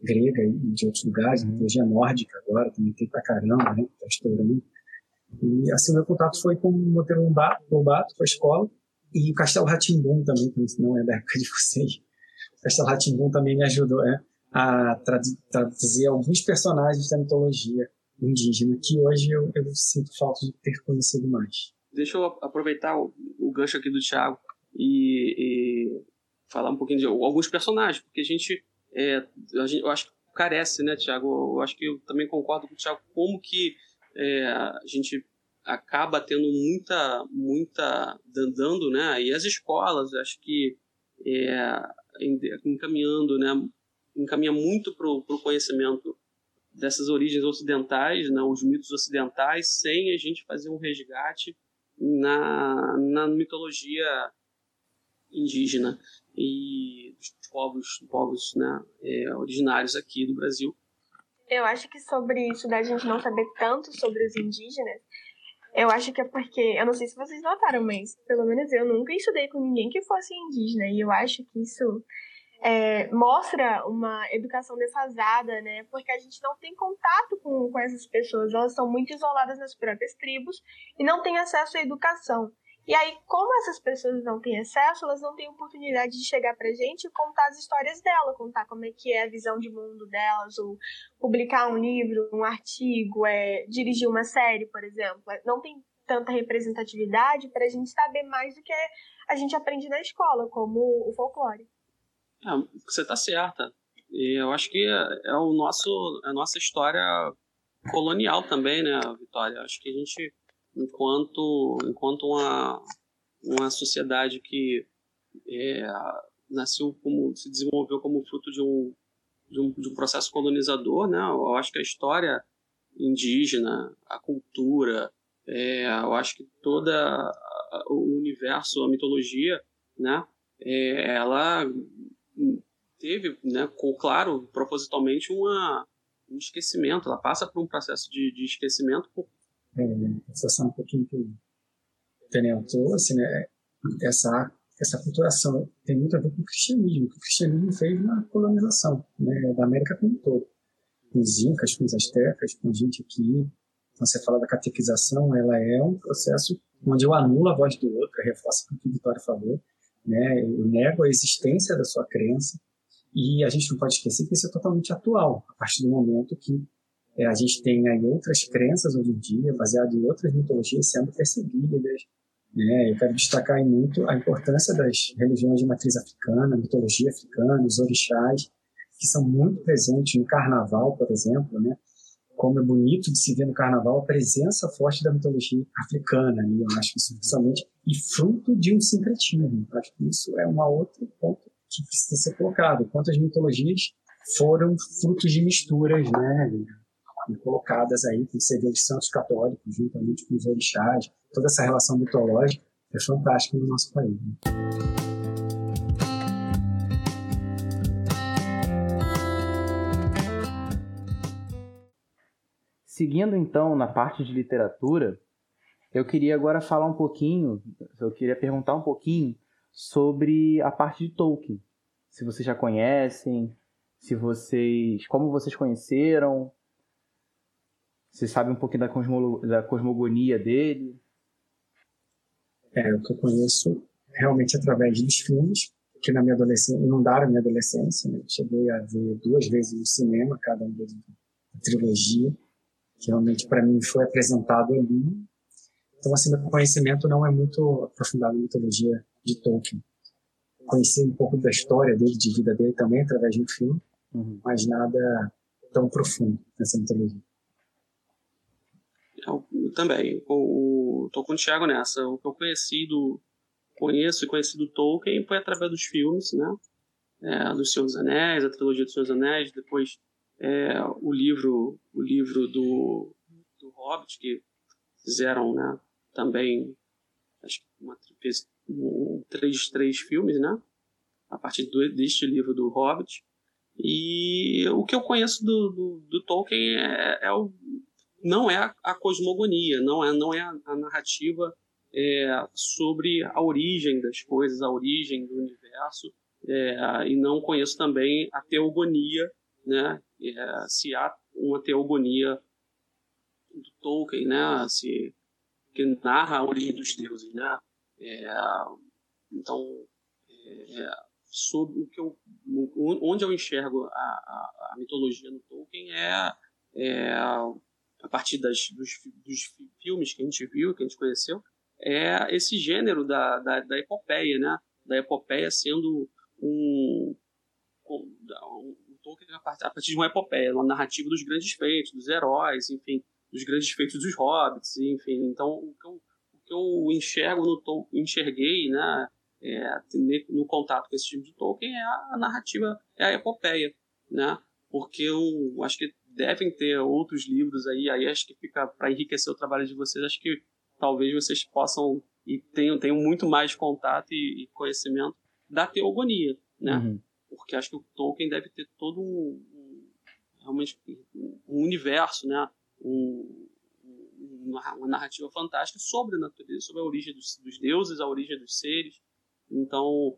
grega e de outros lugares, uhum. mitologia nórdica agora, também tem pra caramba, né, tá estourando. E assim, meu contato foi com o Monteiro Lobato, com a escola, e o Castelo Ratimbum também, que não é da época de vocês. O Castelo Ratimbum também me ajudou é, a traduzir alguns personagens da mitologia indígena que hoje eu, eu, sinto falta de ter conhecido mais. Deixa eu aproveitar o, o gancho aqui do Thiago e, e, falar um pouquinho de alguns personagens, porque a gente, é, a gente eu acho que carece, né, Thiago? Eu acho que eu também concordo com o Thiago como que é, a gente acaba tendo muita, muita dando, né? E as escolas, acho que é, encaminhando, né? Encaminha muito para o conhecimento dessas origens ocidentais, né? Os mitos ocidentais, sem a gente fazer um resgate na, na mitologia indígena e dos povos, povos né, é, originários aqui do Brasil. Eu acho que sobre isso da gente não saber tanto sobre os indígenas, eu acho que é porque, eu não sei se vocês notaram, mas pelo menos eu nunca estudei com ninguém que fosse indígena. E eu acho que isso é, mostra uma educação defasada, né? Porque a gente não tem contato com, com essas pessoas, elas são muito isoladas nas próprias tribos e não têm acesso à educação. E aí, como essas pessoas não têm acesso, elas não têm oportunidade de chegar pra gente e contar as histórias dela, contar como é que é a visão de mundo delas, ou publicar um livro, um artigo, é, dirigir uma série, por exemplo. Não tem tanta representatividade para a gente saber mais do que a gente aprende na escola, como o folclore. É, você está certa. E eu acho que é o nosso, a nossa história colonial também, né, Vitória? Acho que a gente enquanto, enquanto uma, uma sociedade que é, nasceu como se desenvolveu como fruto de um, de um, de um processo colonizador, né? Eu acho que a história indígena, a cultura, é, eu acho que toda o universo, a mitologia, né? É, ela teve, né, claro, propositalmente uma, um esquecimento. Ela passa por um processo de, de esquecimento por é, essa um pouquinho que o Daniel trouxe, né, essa, essa culturação tem muito a ver com o cristianismo, o cristianismo fez na colonização né, da América como um todo. Com os incas, com os astecas, com a gente aqui. Então, você fala da catequização, ela é um processo onde eu anulo a voz do outro, reforça o que a Vitória falou, né, eu nego a existência da sua crença, e a gente não pode esquecer que isso é totalmente atual, a partir do momento que É, a gente tem aí outras crenças hoje em dia, baseadas em outras mitologias sendo perseguidas. Né? Eu quero destacar muito a importância das religiões de matriz africana, mitologia africana, os orixás, que são muito presentes no carnaval, por exemplo, né? Como é bonito de se ver no carnaval a presença forte da mitologia africana. E eu acho que isso principalmente e fruto de um sincretismo. Acho que isso é uma outra ponto que precisa ser colocado. Quantas mitologias foram frutos de misturas, né? E colocadas aí, com você vê os santos católicos, juntamente com os orixás, toda essa relação mitológica é fantástica no nosso país. Né? Seguindo então na parte de literatura, eu queria agora falar um pouquinho, eu queria perguntar um pouquinho sobre a parte de Tolkien. Se vocês já conhecem, se vocês, como vocês conheceram, se sabe um pouquinho da, cosmo, da cosmogonia dele. É, o que eu conheço realmente através dos filmes, que na minha adolescência inundaram a minha adolescência. Né? Cheguei a ver duas vezes no cinema, cada um deles trilogia que realmente para mim foi apresentado ali. Então, assim, meu conhecimento não é muito aprofundado em mitologia de Tolkien. Conheci um pouco da história dele, de vida dele também, através de um filme, uhum. mas nada tão profundo nessa mitologia. Eu, eu também. Estou com o Thiago nessa. O que eu conheci do, conheço e conheci do Tolkien foi através dos filmes, né? É, do Senhor dos Anéis, a trilogia do Senhor dos Anéis, depois é, o livro o livro do, do Hobbit que fizeram né também acho que uma, um, três três filmes né a partir do, deste livro do Hobbit. E o que eu conheço do, do, do Tolkien é, é, o não é a, a, cosmogonia não é não é a, a narrativa é, sobre a origem das coisas a origem do universo é, e não conheço também a teogonia né? É, se há uma teogonia do Tolkien, né? Se que narra a origem dos deuses, né? É, então, é, sobre o que eu, onde eu enxergo a, a, a mitologia no Tolkien é, é a partir das, dos, dos, filmes que a gente viu, que a gente conheceu, é esse gênero da, da, da epopeia, né? Da epopeia sendo um, um Tolkien a partir de uma epopeia, uma narrativa dos grandes feitos, dos heróis, enfim, dos grandes feitos dos hobbits, enfim. Então, o que eu, o que eu enxergo no Tolkien, enxerguei, né, é, no contato com esse tipo de Tolkien é a, narrativa, é a epopeia, né? Porque eu acho que devem ter outros livros aí, aí acho que fica para enriquecer o trabalho de vocês, acho que talvez vocês possam e tenham, tenham muito mais contato e, e conhecimento da teogonia, né? Uhum porque acho que o Tolkien deve ter todo um, um realmente um universo, né? Um, uma, narrativa fantástica sobre a natureza, sobre a origem dos, dos, deuses, a origem dos seres. Então,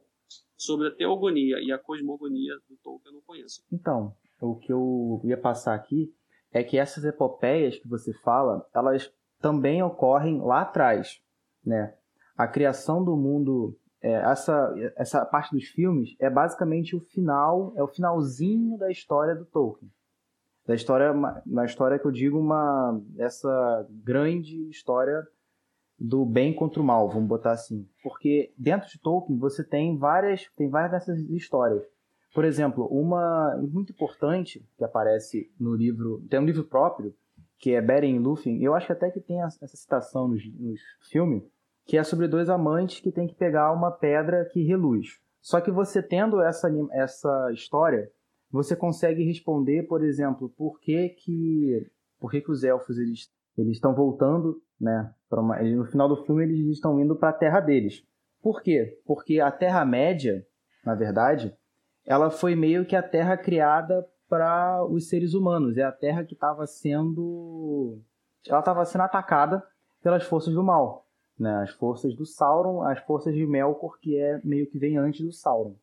sobre a teogonia e a cosmogonia do Tolkien eu não conheço. Então, o que eu ia passar aqui é que essas epopeias que você fala, elas também ocorrem lá atrás, né? A criação do mundo é, essa, essa parte dos filmes é basicamente o final, é o finalzinho da história do Tolkien. Da história, na história que eu digo, uma essa grande história do bem contra o mal, vamos botar assim. Porque dentro de Tolkien você tem várias, tem várias dessas histórias. Por exemplo, uma muito importante que aparece no livro, tem um livro próprio, que é Beren e Lúthien. Eu acho que até que tem essa citação nos, nos filmes, que é sobre dois amantes que tem que pegar uma pedra que reluz. Só que você tendo essa, essa história, você consegue responder, por exemplo, por que que, por que, que os elfos eles eles estão voltando, né? Uma, no final do filme eles estão indo para a terra deles. Por quê? Porque a Terra Média, na verdade, ela foi meio que a terra criada para os seres humanos. É a terra que estava sendo, ela estava sendo atacada pelas forças do mal né? As forças do Sauron, as forças de Melkor, que é meio que vem antes do Sauron.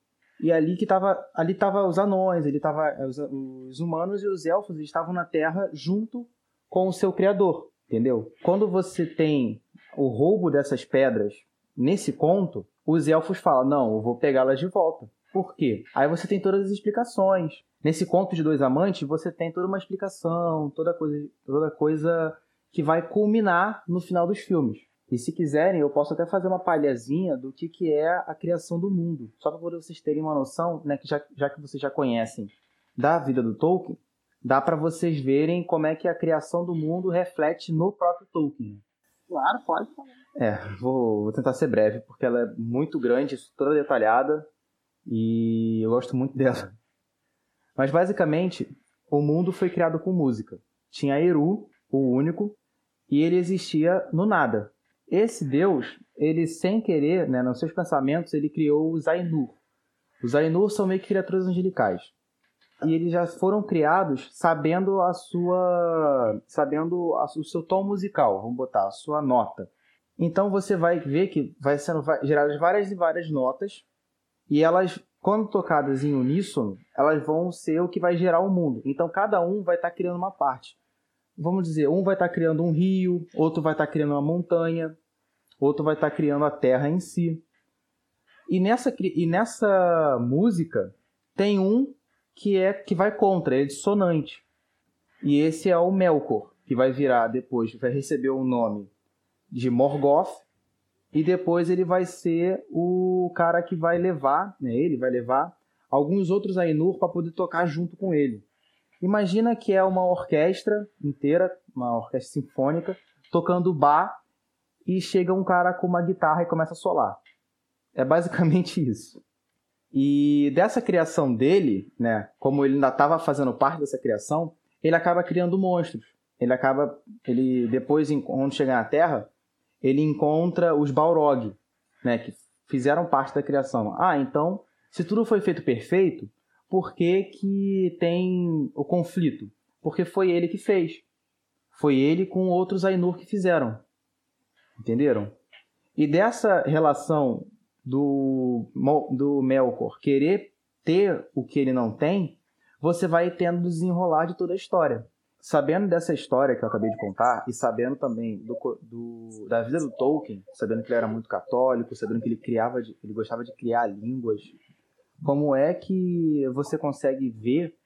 E ali que tava, ali tava os anões, ele tava os, os humanos e os elfos estavam na Terra junto com o seu criador, entendeu? Quando você tem o roubo dessas pedras nesse conto, os elfos falam: "Não, eu vou pegá-las de volta". Por quê? Aí você tem todas as explicações. Nesse conto de dois amantes, você tem toda uma explicação, toda coisa, toda coisa que vai culminar no final dos filmes. E se quiserem, eu posso até fazer uma palhazinha do que, que é a criação do mundo. Só para vocês terem uma noção, né, que já, já que vocês já conhecem da vida do Tolkien, dá para vocês verem como é que a criação do mundo reflete no próprio Tolkien. Claro, pode falar. É, vou, vou tentar ser breve, porque ela é muito grande, toda detalhada, e eu gosto muito dela. Mas basicamente, o mundo foi criado com música. Tinha Eru, o único, e ele existia no nada. Esse Deus, ele sem querer, né, nos seus pensamentos, ele criou os Ainur. Os Ainur são meio que criaturas angelicais. E eles já foram criados sabendo a sua, sabendo a, o seu tom musical, vamos botar, a sua nota. Então você vai ver que vai sendo geradas várias e várias notas e elas, quando tocadas em uníssono, elas vão ser o que vai gerar o mundo. Então cada um vai estar tá criando uma parte vamos dizer, um vai estar tá criando um rio, outro vai estar tá criando uma montanha, outro vai estar tá criando a terra em si. E nessa, e nessa música tem um que é que vai contra, é dissonante. E esse é o Melkor, que vai virar depois, vai receber o nome de Morgoth, e depois ele vai ser o cara que vai levar, né, ele vai levar alguns outros Ainur para poder tocar junto com ele. Imagina que é uma orquestra inteira, uma orquestra sinfônica, tocando bar e chega um cara com uma guitarra e começa a solar. É basicamente [LAUGHS] isso. E dessa criação dele, né, como ele ainda estava fazendo parte dessa criação, ele acaba criando monstros. Ele acaba, ele depois quando chegar na Terra, ele encontra os Balrog, né, que fizeram parte da criação. Ah, então, se tudo foi feito perfeito, por que, que tem o conflito? Porque foi ele que fez. Foi ele com outros Ainur que fizeram. Entenderam? E dessa relação do, do Melkor querer ter o que ele não tem, você vai tendo desenrolar de toda a história. Sabendo dessa história que eu acabei de contar, e sabendo também do, do, da vida do Tolkien, sabendo que ele era muito católico, sabendo que ele criava, ele gostava de criar línguas como é que você consegue ver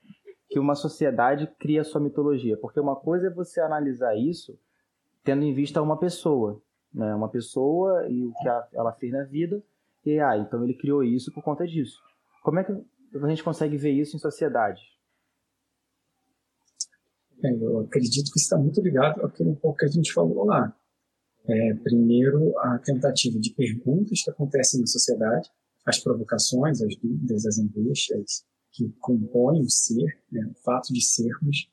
que uma sociedade cria sua mitologia? Porque uma coisa é você analisar isso tendo em vista uma pessoa, né? Uma pessoa e o que ela fez na vida, e ah, então ele criou isso por conta disso. Como é que a gente consegue ver isso em sociedade? É, eu acredito que está muito ligado àquilo que a gente falou lá. É, primeiro, a tentativa de perguntas que acontecem na sociedade, as provocações, as dúvidas, as angústias que compõem o ser, né, o fato de sermos,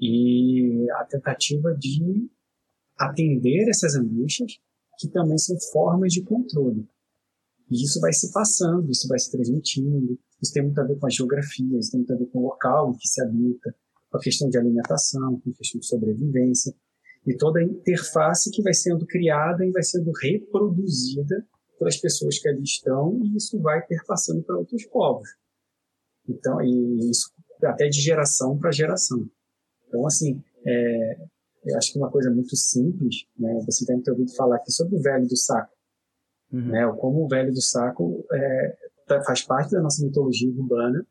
e a tentativa de atender essas angústias, que também são formas de controle. E isso vai se passando, isso vai se transmitindo, isso tem muito a ver com a geografia, isso tem muito a ver com o local em que se habita, com a questão de alimentação, com a questão de sobrevivência, e toda a interface que vai sendo criada e vai sendo reproduzida pelas pessoas que ali estão e isso vai perpassando para outros povos. Então, e isso até de geração para geração. Então, assim, é, eu acho que uma coisa muito simples, né? Você tem que ouvido falar aqui sobre o velho do saco, uhum. né? Como o velho do saco é, tá, faz parte da nossa mitologia urbana,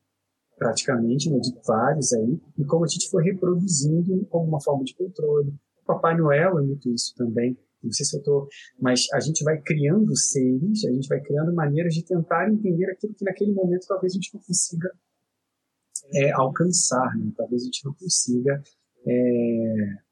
praticamente, né, de vários aí, e como a gente foi reproduzindo como uma forma de controle. O Papai Noel é muito isso também não sei se eu estou, mas a gente vai criando seres, a gente vai criando maneiras de tentar entender aquilo que naquele momento talvez a gente não consiga é, alcançar, né? talvez a gente não consiga é,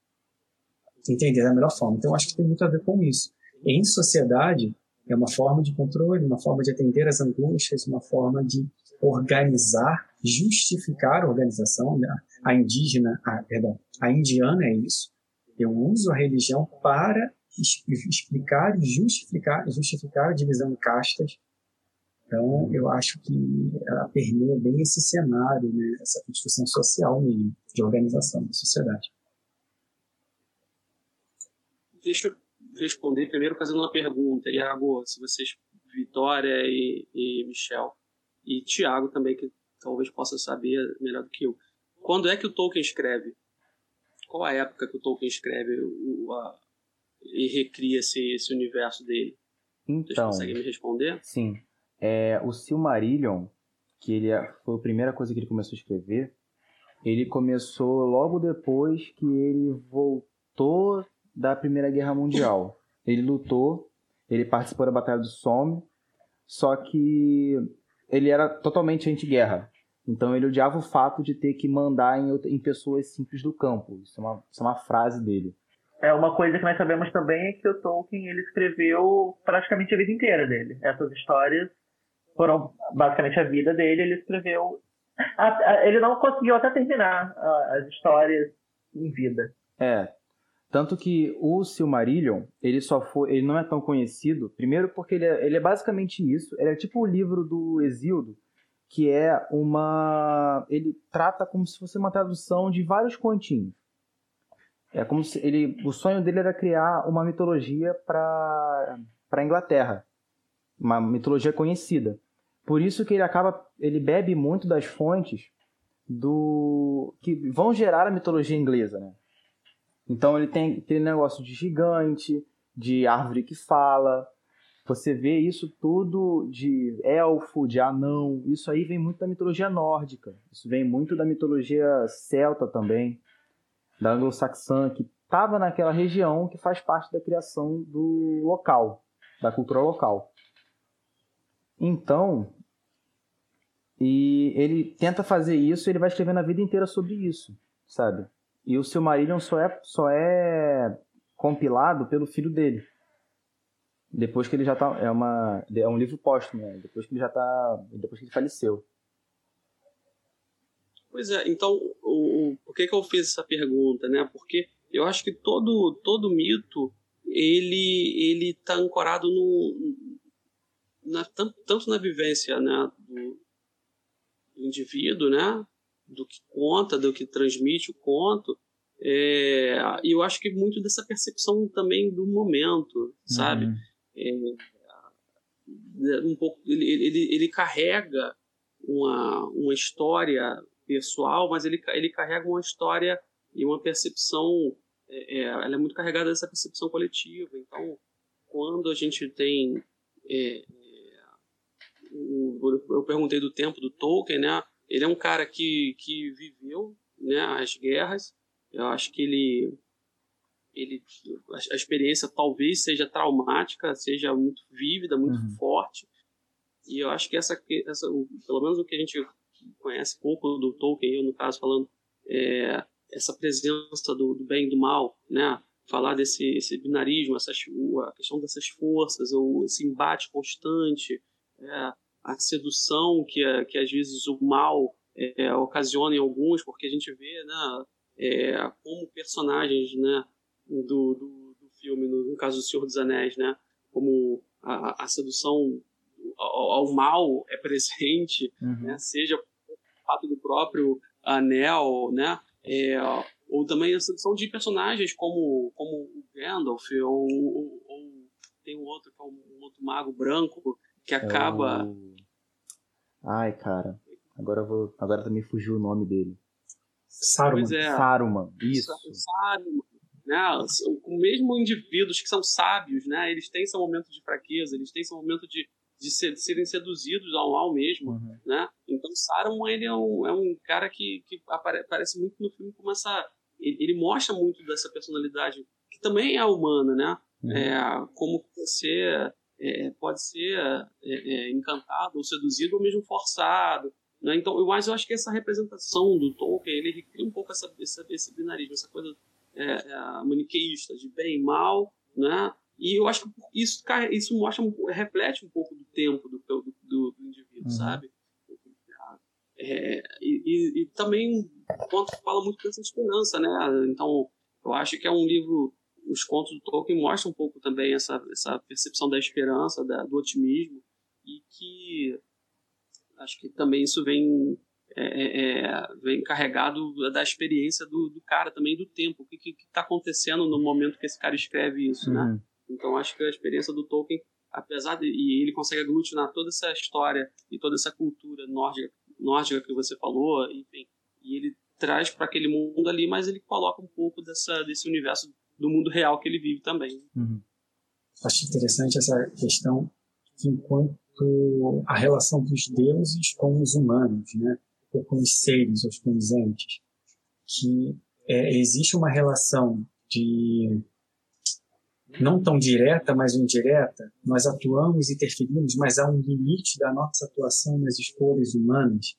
entender da melhor forma. Então, acho que tem muito a ver com isso. Em sociedade, é uma forma de controle, uma forma de atender as angústias, uma forma de organizar, justificar a organização. Né? A indígena, a, perdão, a indiana é isso. Eu uso a religião para explicar e justificar, justificar a divisão em castas. Então, eu acho que ela permeia bem esse cenário, né, essa construção social mesmo, de organização da sociedade. Deixa eu responder primeiro fazendo uma pergunta, Iago, se vocês, Vitória e, e Michel, e Tiago também, que talvez possa saber melhor do que eu. Quando é que o Tolkien escreve? Qual a época que o Tolkien escreve o, a, e recria esse, esse universo dele? Então, Vocês conseguem me responder? Sim. É, o Silmarillion, que ele é, foi a primeira coisa que ele começou a escrever, ele começou logo depois que ele voltou da Primeira Guerra Mundial. Ele lutou, ele participou da Batalha do Somme, só que ele era totalmente anti-guerra. Então ele odiava o fato de ter que mandar em, em pessoas simples do campo. Isso é, uma, isso é uma frase dele. É uma coisa que nós sabemos também é que o Tolkien ele escreveu praticamente a vida inteira dele. Essas histórias foram basicamente a vida dele. Ele escreveu. Ele não conseguiu até terminar as histórias em vida. É. Tanto que o Silmarillion, ele só foi. Ele não é tão conhecido. Primeiro porque ele é, ele é basicamente isso. Ele é tipo o livro do Exildo, que é uma. Ele trata como se fosse uma tradução de vários continhos. É como se ele, o sonho dele era criar uma mitologia para para Inglaterra, uma mitologia conhecida. Por isso que ele acaba, ele bebe muito das fontes do que vão gerar a mitologia inglesa, né? Então ele tem aquele negócio de gigante, de árvore que fala. Você vê isso tudo de elfo, de anão. Isso aí vem muito da mitologia nórdica. Isso vem muito da mitologia celta também da anglo-saxã, que estava naquela região que faz parte da criação do local, da cultura local. Então, e ele tenta fazer isso, ele vai escrevendo a vida inteira sobre isso, sabe? E o Silmarillion só é, só é compilado pelo filho dele. Depois que ele já tá. É, uma, é um livro póstumo, né? Depois que ele já tá. Depois que ele faleceu. Pois é, então, o, o, por que, que eu fiz essa pergunta, né? Porque eu acho que todo, todo mito, ele ele está ancorado no, na, tanto na vivência né, do, do indivíduo, né? Do que conta, do que transmite o conto, é, e eu acho que muito dessa percepção também do momento, sabe? Uhum. É, um pouco, ele, ele, ele carrega uma, uma história pessoal, mas ele, ele carrega uma história e uma percepção, é, é, ela é muito carregada dessa percepção coletiva. Então, quando a gente tem. É, é o, eu perguntei do tempo do Tolkien, né? Ele é um cara que, que viveu né, as guerras. Eu acho que ele, ele a, experiência talvez seja traumática, seja muito vívida, muito uhum. forte. E eu acho que essa, essa, pelo menos o que a gente conhece pouco do Tolkien, eu no caso falando, é, essa presença do, do, bem e do mal, né? Falar desse esse binarismo, essa a questão dessas forças, ou esse embate constante, é, a sedução que, é, que às vezes o mal é, ocasiona em alguns, porque a gente vê, né? É, como personagens, né? Do, do, do filme, no, no, caso do Senhor dos Anéis, né? Como a, a sedução ao, ao, mal é presente, uhum. né? seja fato do próprio anel, né? É, ou também a sedução de personagens como, como o Gandalf, ou, ou, ou tem um outro que é um, outro mago branco que acaba. É o... Ai, cara. Agora eu vou. Agora também fugiu o nome dele. Saruman. É, Saruman, isso. Saruman. Né? Mesmo indivíduos que são sábios, né? Eles têm seu momento de fraqueza, eles têm seu momento de, de, ser, de serem seduzidos ao mal mesmo, uhum. né? Então Saruman ele é um, é um cara que, que aparece muito no filme como essa ele, ele, mostra muito dessa personalidade que também é humana, né? Uhum. É, como você é, pode ser é, é, encantado ou seduzido ou mesmo forçado. Né? Então, eu, mas eu acho que essa representação do Tolkien ele recria um pouco essa, essa esse binarismo, essa coisa é, é maniqueísta de bem e mal, né? E eu acho que isso, isso mostra, reflete um pouco do tempo do, do, do, indivíduo, uhum. sabe? É, e, e, e, também o conto fala muito dessa esperança, né? Então, eu acho que é um livro. Os contos do Tolkien mostram um pouco também essa, essa percepção da esperança, da, do otimismo, e que acho que também isso vem, é, é, é vem carregado da experiência do, do, cara também, do tempo. O que está acontecendo no momento que esse cara escreve isso, né? uhum. né? Então acho que a experiência do Tolkien, apesar de e ele consegue aglutinar toda essa história e toda essa cultura nórdica, nórdica que você falou, enfim, e ele traz para aquele mundo ali, mas ele coloca um pouco dessa desse universo do mundo real que ele vive também. Uhum. Acho interessante essa questão que enquanto a relação dos deuses com os humanos, né? ou com os seres, ou com os entes. Que é, existe uma relação de não tão direta, mas indireta, nós atuamos e interferimos, mas há um limite da nossa atuação nas escolhas humanas.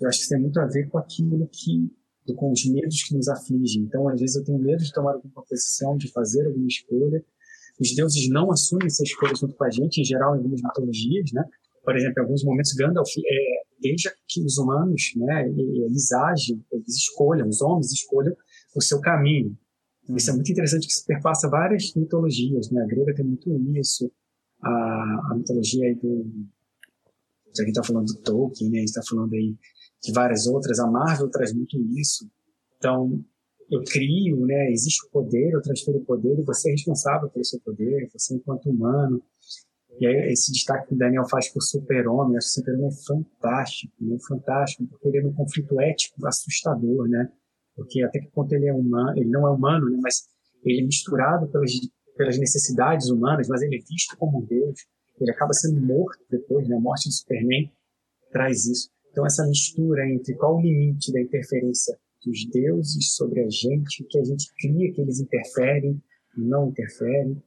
Eu acho que isso tem muito a ver com aquilo que, com os medos que nos afligem. Então, às vezes eu tenho medo de tomar alguma posição, de fazer alguma escolha. Os deuses não assumem essa escolha junto com a gente, em geral, em algumas mitologias, né? Por exemplo, em alguns momentos, Gandalf é, deixa que os humanos, né, eles agem, eles escolham, os homens escolham o seu caminho. Isso é muito interessante que perpassa várias mitologias, né? A grega tem muito isso, a, a mitologia aí do... Já que está falando do Tolkien, né? A gente está falando aí de várias outras, a Marvel traz muito isso. Então, eu crio, né? Existe o poder, eu transfiro o poder e você é responsável pelo seu poder, você enquanto humano. E aí, esse destaque que o Daniel faz por Super-Homem, acho que Super-Homem é fantástico, né? Fantástico, porque ele é um conflito ético assustador, né? porque até que ponto ele é humano, ele não é humano, né, mas ele é misturado pelas, pelas necessidades humanas, mas ele é visto como um Deus. Ele acaba sendo morto depois, né? A morte do Superman traz isso. Então essa mistura entre qual o limite da interferência dos deuses sobre a gente, que a gente cria que eles interferem, não interferem.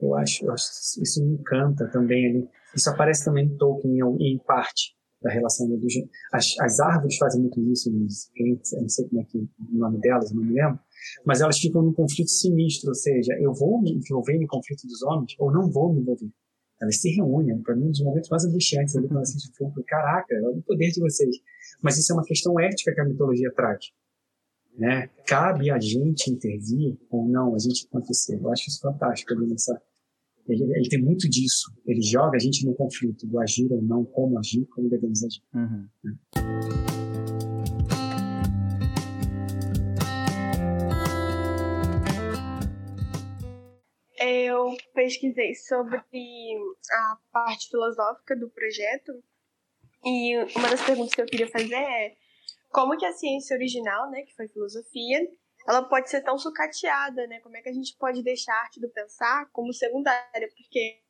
Eu acho, eu acho isso me encanta também ali. Isso aparece também em Tolkien em, em parte da relação dos as, as árvores fazem muito isso nos eu não sei como é que o nome delas, não me lembro, mas elas ficam num conflito sinistro, ou seja, eu vou me envolver no conflito dos homens ou não vou me envolver. Elas se reúnem, para mim, um dos momentos mais angustiantes ali quando eu assisto o filme, caraca, olha o poder de vocês. Mas isso é uma questão ética que a mitologia traz. Né? Cabe a gente intervir ou não, a gente acontecer. Eu acho isso fantástico ali nessa, ele, ele, tem muito disso. Ele joga a gente no conflito do agir ou não, como agir, como devemos agir. Uhum. Eu pesquisei sobre a parte filosófica do projeto e uma das perguntas que eu queria fazer é como que a ciência original, né, que foi filosofia, ela pode ser tão sucateada, né? Como é que a gente pode deixar a arte do pensar como secundária? Porque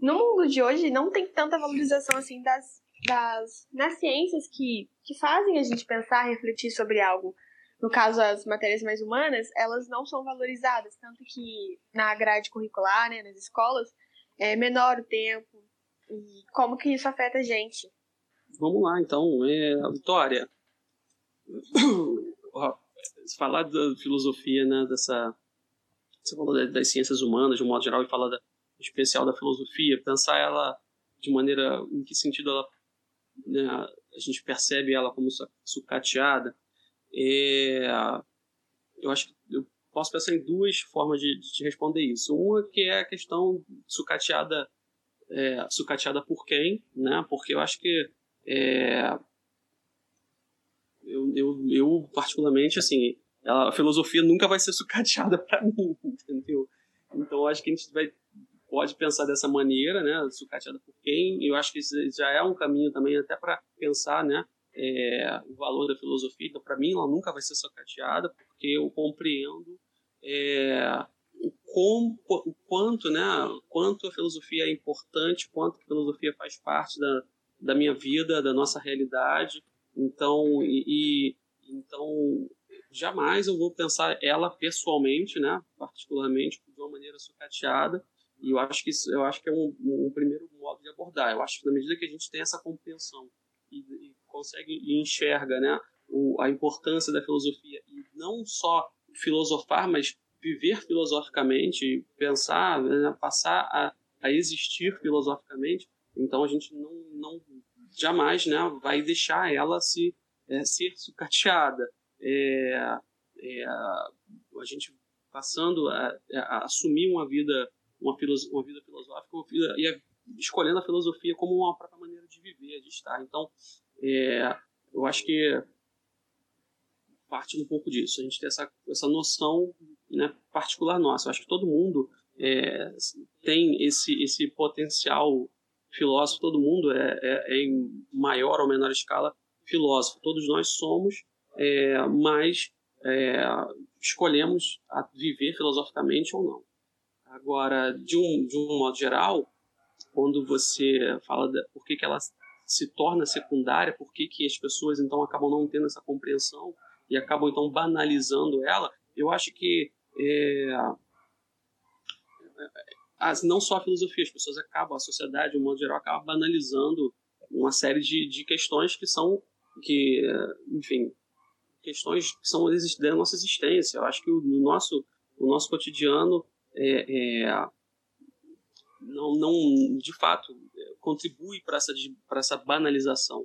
no mundo de hoje não tem tanta valorização assim das, das, das ciências que, que fazem a gente pensar, refletir sobre algo. No caso, as matérias mais humanas, elas não são valorizadas, tanto que na grade curricular, né, nas escolas, é menor o tempo. E como que isso afeta a gente? Vamos lá, então. É, Vitória, [COUGHS] falar da filosofia, né, dessa você falou das ciências humanas de um modo geral e falar da, especial da filosofia, pensar ela de maneira em que sentido ela né, a gente percebe ela como sucateada, é, eu acho que eu posso pensar em duas formas de, de responder isso. Uma que é a questão sucateada é, sucateada por quem, né? Porque eu acho que é, eu, eu, eu particularmente, assim, a filosofia nunca vai ser [LAUGHS] sucateada para mim, entendeu? Então, acho que a gente vai, pode pensar dessa maneira, né? Sucateada por quem? Eu acho que já é um caminho também até para pensar, né? É, o valor da filosofia. Então, para mim, ela nunca vai ser sucateada, porque eu compreendo é, o, com, o quanto, né? Quanto a filosofia é importante, quanto a filosofia faz parte da, da minha vida, da nossa realidade então, e, e, então jamais eu vou pensar ela pessoalmente, né, particularmente de uma maneira sucateada. E eu acho que isso, eu acho que é um, um primeiro modo de abordar. Eu acho que na medida que a gente tem essa compreensão e, e consegue e enxerga, né, o, a importância da filosofia e não só filosofar, mas viver filosoficamente, pensar, né, passar a, a existir filosoficamente. Então a gente não, não jamais né, vai deixar ela se é, ser sucateada. É, é, a gente passando a, a, assumir uma vida uma, uma vida filosófica uma vida, e a, escolhendo a filosofia como uma própria maneira de viver, de estar. Então, é, eu acho que parte um pouco disso. A gente tem essa, essa noção né, particular nossa. Eu acho que todo mundo é, tem esse, esse potencial filósofo, todo mundo é, é, é, em maior ou menor escala filósofo. Todos nós somos, é, mas é, escolhemos viver filosoficamente ou não. Agora, de um, de um modo geral, quando você fala por que, que ela se torna secundária, por que, que as pessoas então acabam não tendo essa compreensão e acabam então banalizando ela, eu acho que é, as, não só a filosofia, as pessoas acabam, a sociedade, de um modo geral, acaba banalizando uma série de, de questões que são, que, enfim, questões que são da nossa existência. Eu acho que o, no nosso, o nosso cotidiano é, é, não, não, de fato, contribui para essa, essa banalização.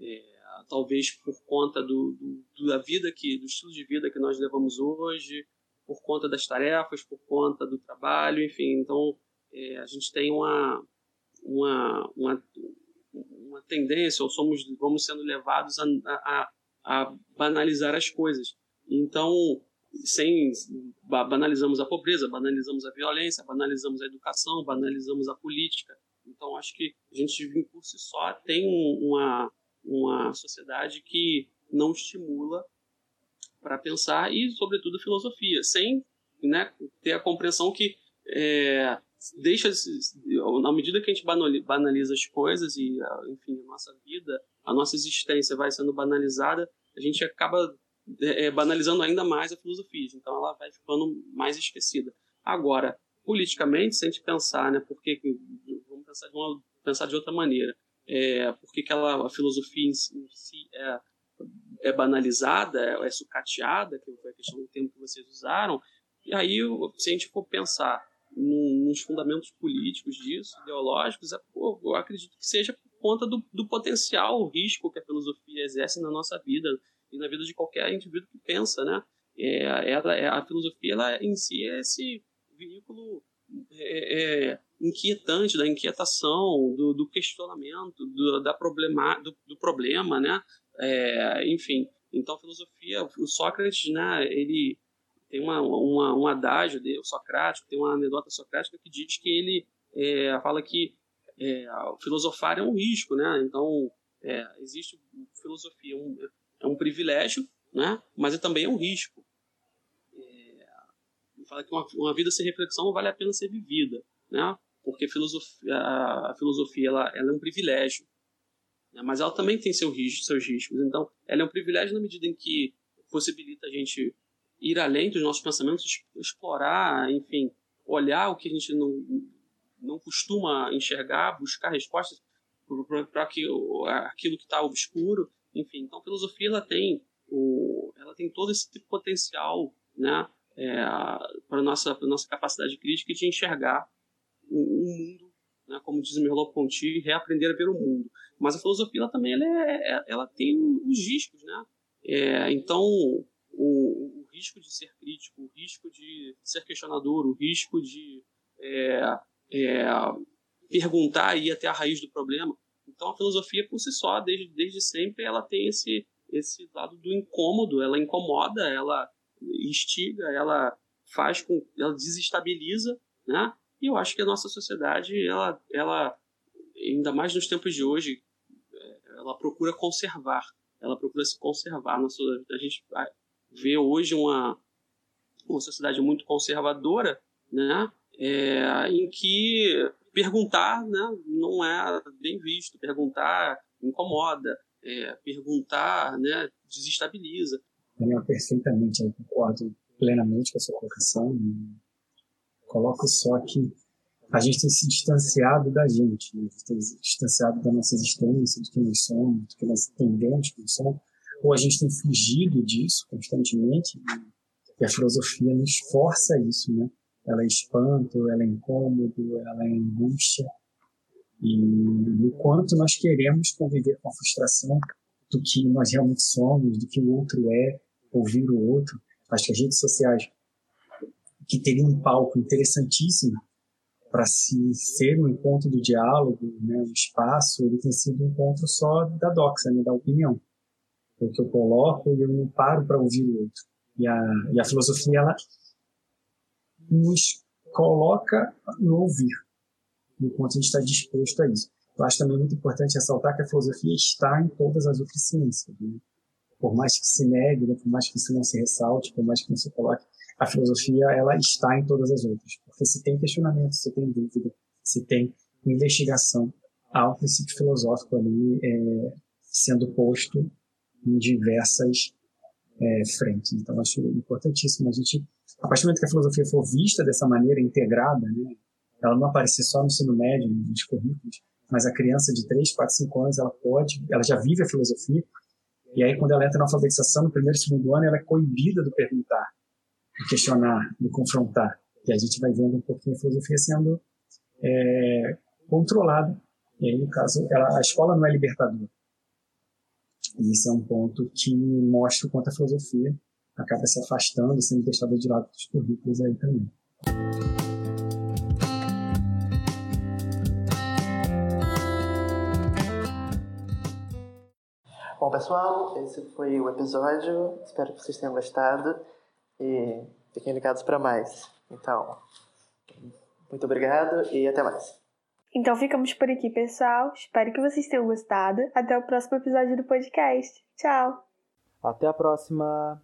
É, talvez por conta do, do, da vida que, do estilo de vida que nós levamos hoje, por conta das tarefas, por conta do trabalho, enfim. Então, é, a gente tem uma, uma, uma, uma tendência, ou somos, vamos sendo levados a, a, a banalizar as coisas. Então, sem banalizamos a pobreza, banalizamos a violência, banalizamos a educação, banalizamos a política. Então, acho que a gente, por si só, tem uma, uma sociedade que não estimula para pensar e, sobretudo, filosofia, sem né, ter a compreensão que é, deixa, na medida que a gente banaliza as coisas e, enfim, a nossa vida, a nossa existência vai sendo banalizada, a gente acaba é, banalizando ainda mais a filosofia, então ela vai ficando mais esquecida. Agora, politicamente, se a gente pensar, né, porque vamos pensar de, uma, pensar de outra maneira, é, por que a filosofia em si, em si é, é, banalizada, é, é sucateada, que foi a questão do tempo que vocês usaram, e aí, se a gente for pensar nos fundamentos políticos disso, ideológicos, é, pô, eu acredito que seja por conta do, do potencial, o risco que a filosofia exerce na nossa vida e na vida de qualquer indivíduo que pensa, né? É, é, a filosofia, ela em si é esse veículo é, é, inquietante, da inquietação, do, do questionamento, do, da problema, do, do problema, né? É, enfim, então a filosofia, o Sócrates, né? Ele tem uma, uma, um adágio o socrático, tem uma anedota socrática que diz que ele é, fala que é, filosofar é um risco, né? Então é, existe filosofia, um, é um privilégio, né? Mas é também é um risco. Fala que uma, uma vida sem reflexão vale a pena ser vivida, né? porque filosofia, a filosofia ela, ela é um privilégio, né? mas ela também tem seu risco, seus riscos. Então, ela é um privilégio na medida em que possibilita a gente ir além dos nossos pensamentos, explorar, enfim, olhar o que a gente não, não costuma enxergar, buscar respostas para aquilo que está obscuro. Enfim, então a filosofia ela tem, o, ela tem todo esse potencial né, é, para nossa, nossa capacidade crítica de enxergar o, mundo, né, como diz Merleau-Ponty, reaprender a ver o mundo. Mas a filosofia ela também ela, é, é ela tem os riscos, né? É, então o, o, risco de ser crítico, o risco de ser questionador, o risco de é, é, perguntar e ir até a raiz do problema. Então a filosofia por si só, desde, desde sempre, ela tem esse esse lado do incômodo, ela incomoda, ela instiga, ela faz com, ela desestabiliza, né? E eu acho que a nossa sociedade, ela, ela ainda mais nos tempos de hoje, é, ela procura conservar, ela procura se conservar. A gente vê hoje uma, uma sociedade muito conservadora, né? É, em que perguntar né, não é bem visto, perguntar incomoda, é, perguntar né, desestabiliza. Daniel, perfeitamente, eu concordo plenamente com a sua colocação. Coloco só que a gente tem se distanciado da gente, né? a gente tem se distanciado da nossa existência, do que nós somos, do que nós entendemos que nós somos, ou a gente tem fugido disso constantemente, e a filosofia nos força isso, né? Ela é espanto, ela é incômodo, ela é angústia, e o quanto nós queremos conviver com a frustração do que nós realmente somos, do que o outro é, ouvir o outro. Acho que as redes sociais que teria um palco interessantíssimo para se ser um encontro do diálogo, né, um espaço, ele tem sido um encontro só da doxa, né, da opinião. O que eu coloco, eu não paro para ouvir o outro. E a, e a filosofia, ela nos coloca no ouvir, enquanto a gente está disposto a isso. Eu acho também muito importante ressaltar que a filosofia está em todas as outras ciências. Né? Por mais que se negue, né, por mais que isso não se ressalte, por mais que não se coloque a filosofia ela está em todas as outras. Porque se tem questionamento, se tem dúvida, se tem investigação ao princípio filosófico ali é, sendo posto em diversas é, frentes. Então, acho importantíssimo a gente, a partir do momento que a filosofia for vista dessa maneira integrada, né, ela não aparecer só no ensino médio, nos currículos, mas a criança de 3, 4, 5 anos, ela pode, ela já vive a filosofia, e aí quando ela entra na alfabetização, no primeiro e segundo ano, ela é coibida do perguntar, do questionar, do confrontar. E a gente vai vendo um pouquinho a filosofia sendo é, controlada. E aí, no caso, ela, a escola não é libertadora. E isso é um ponto que mostra o quanto a filosofia acaba se afastando sendo deixada de lado dos currículos aí também. Bom, pessoal, esse foi o episódio. Espero que vocês tenham gostado e fiquem ligados para mais. Então, muito obrigado e até mais. Então ficamos por aqui, pessoal. Espero que vocês tenham gostado. Até o próximo episódio do podcast. Tchau! Até a próxima!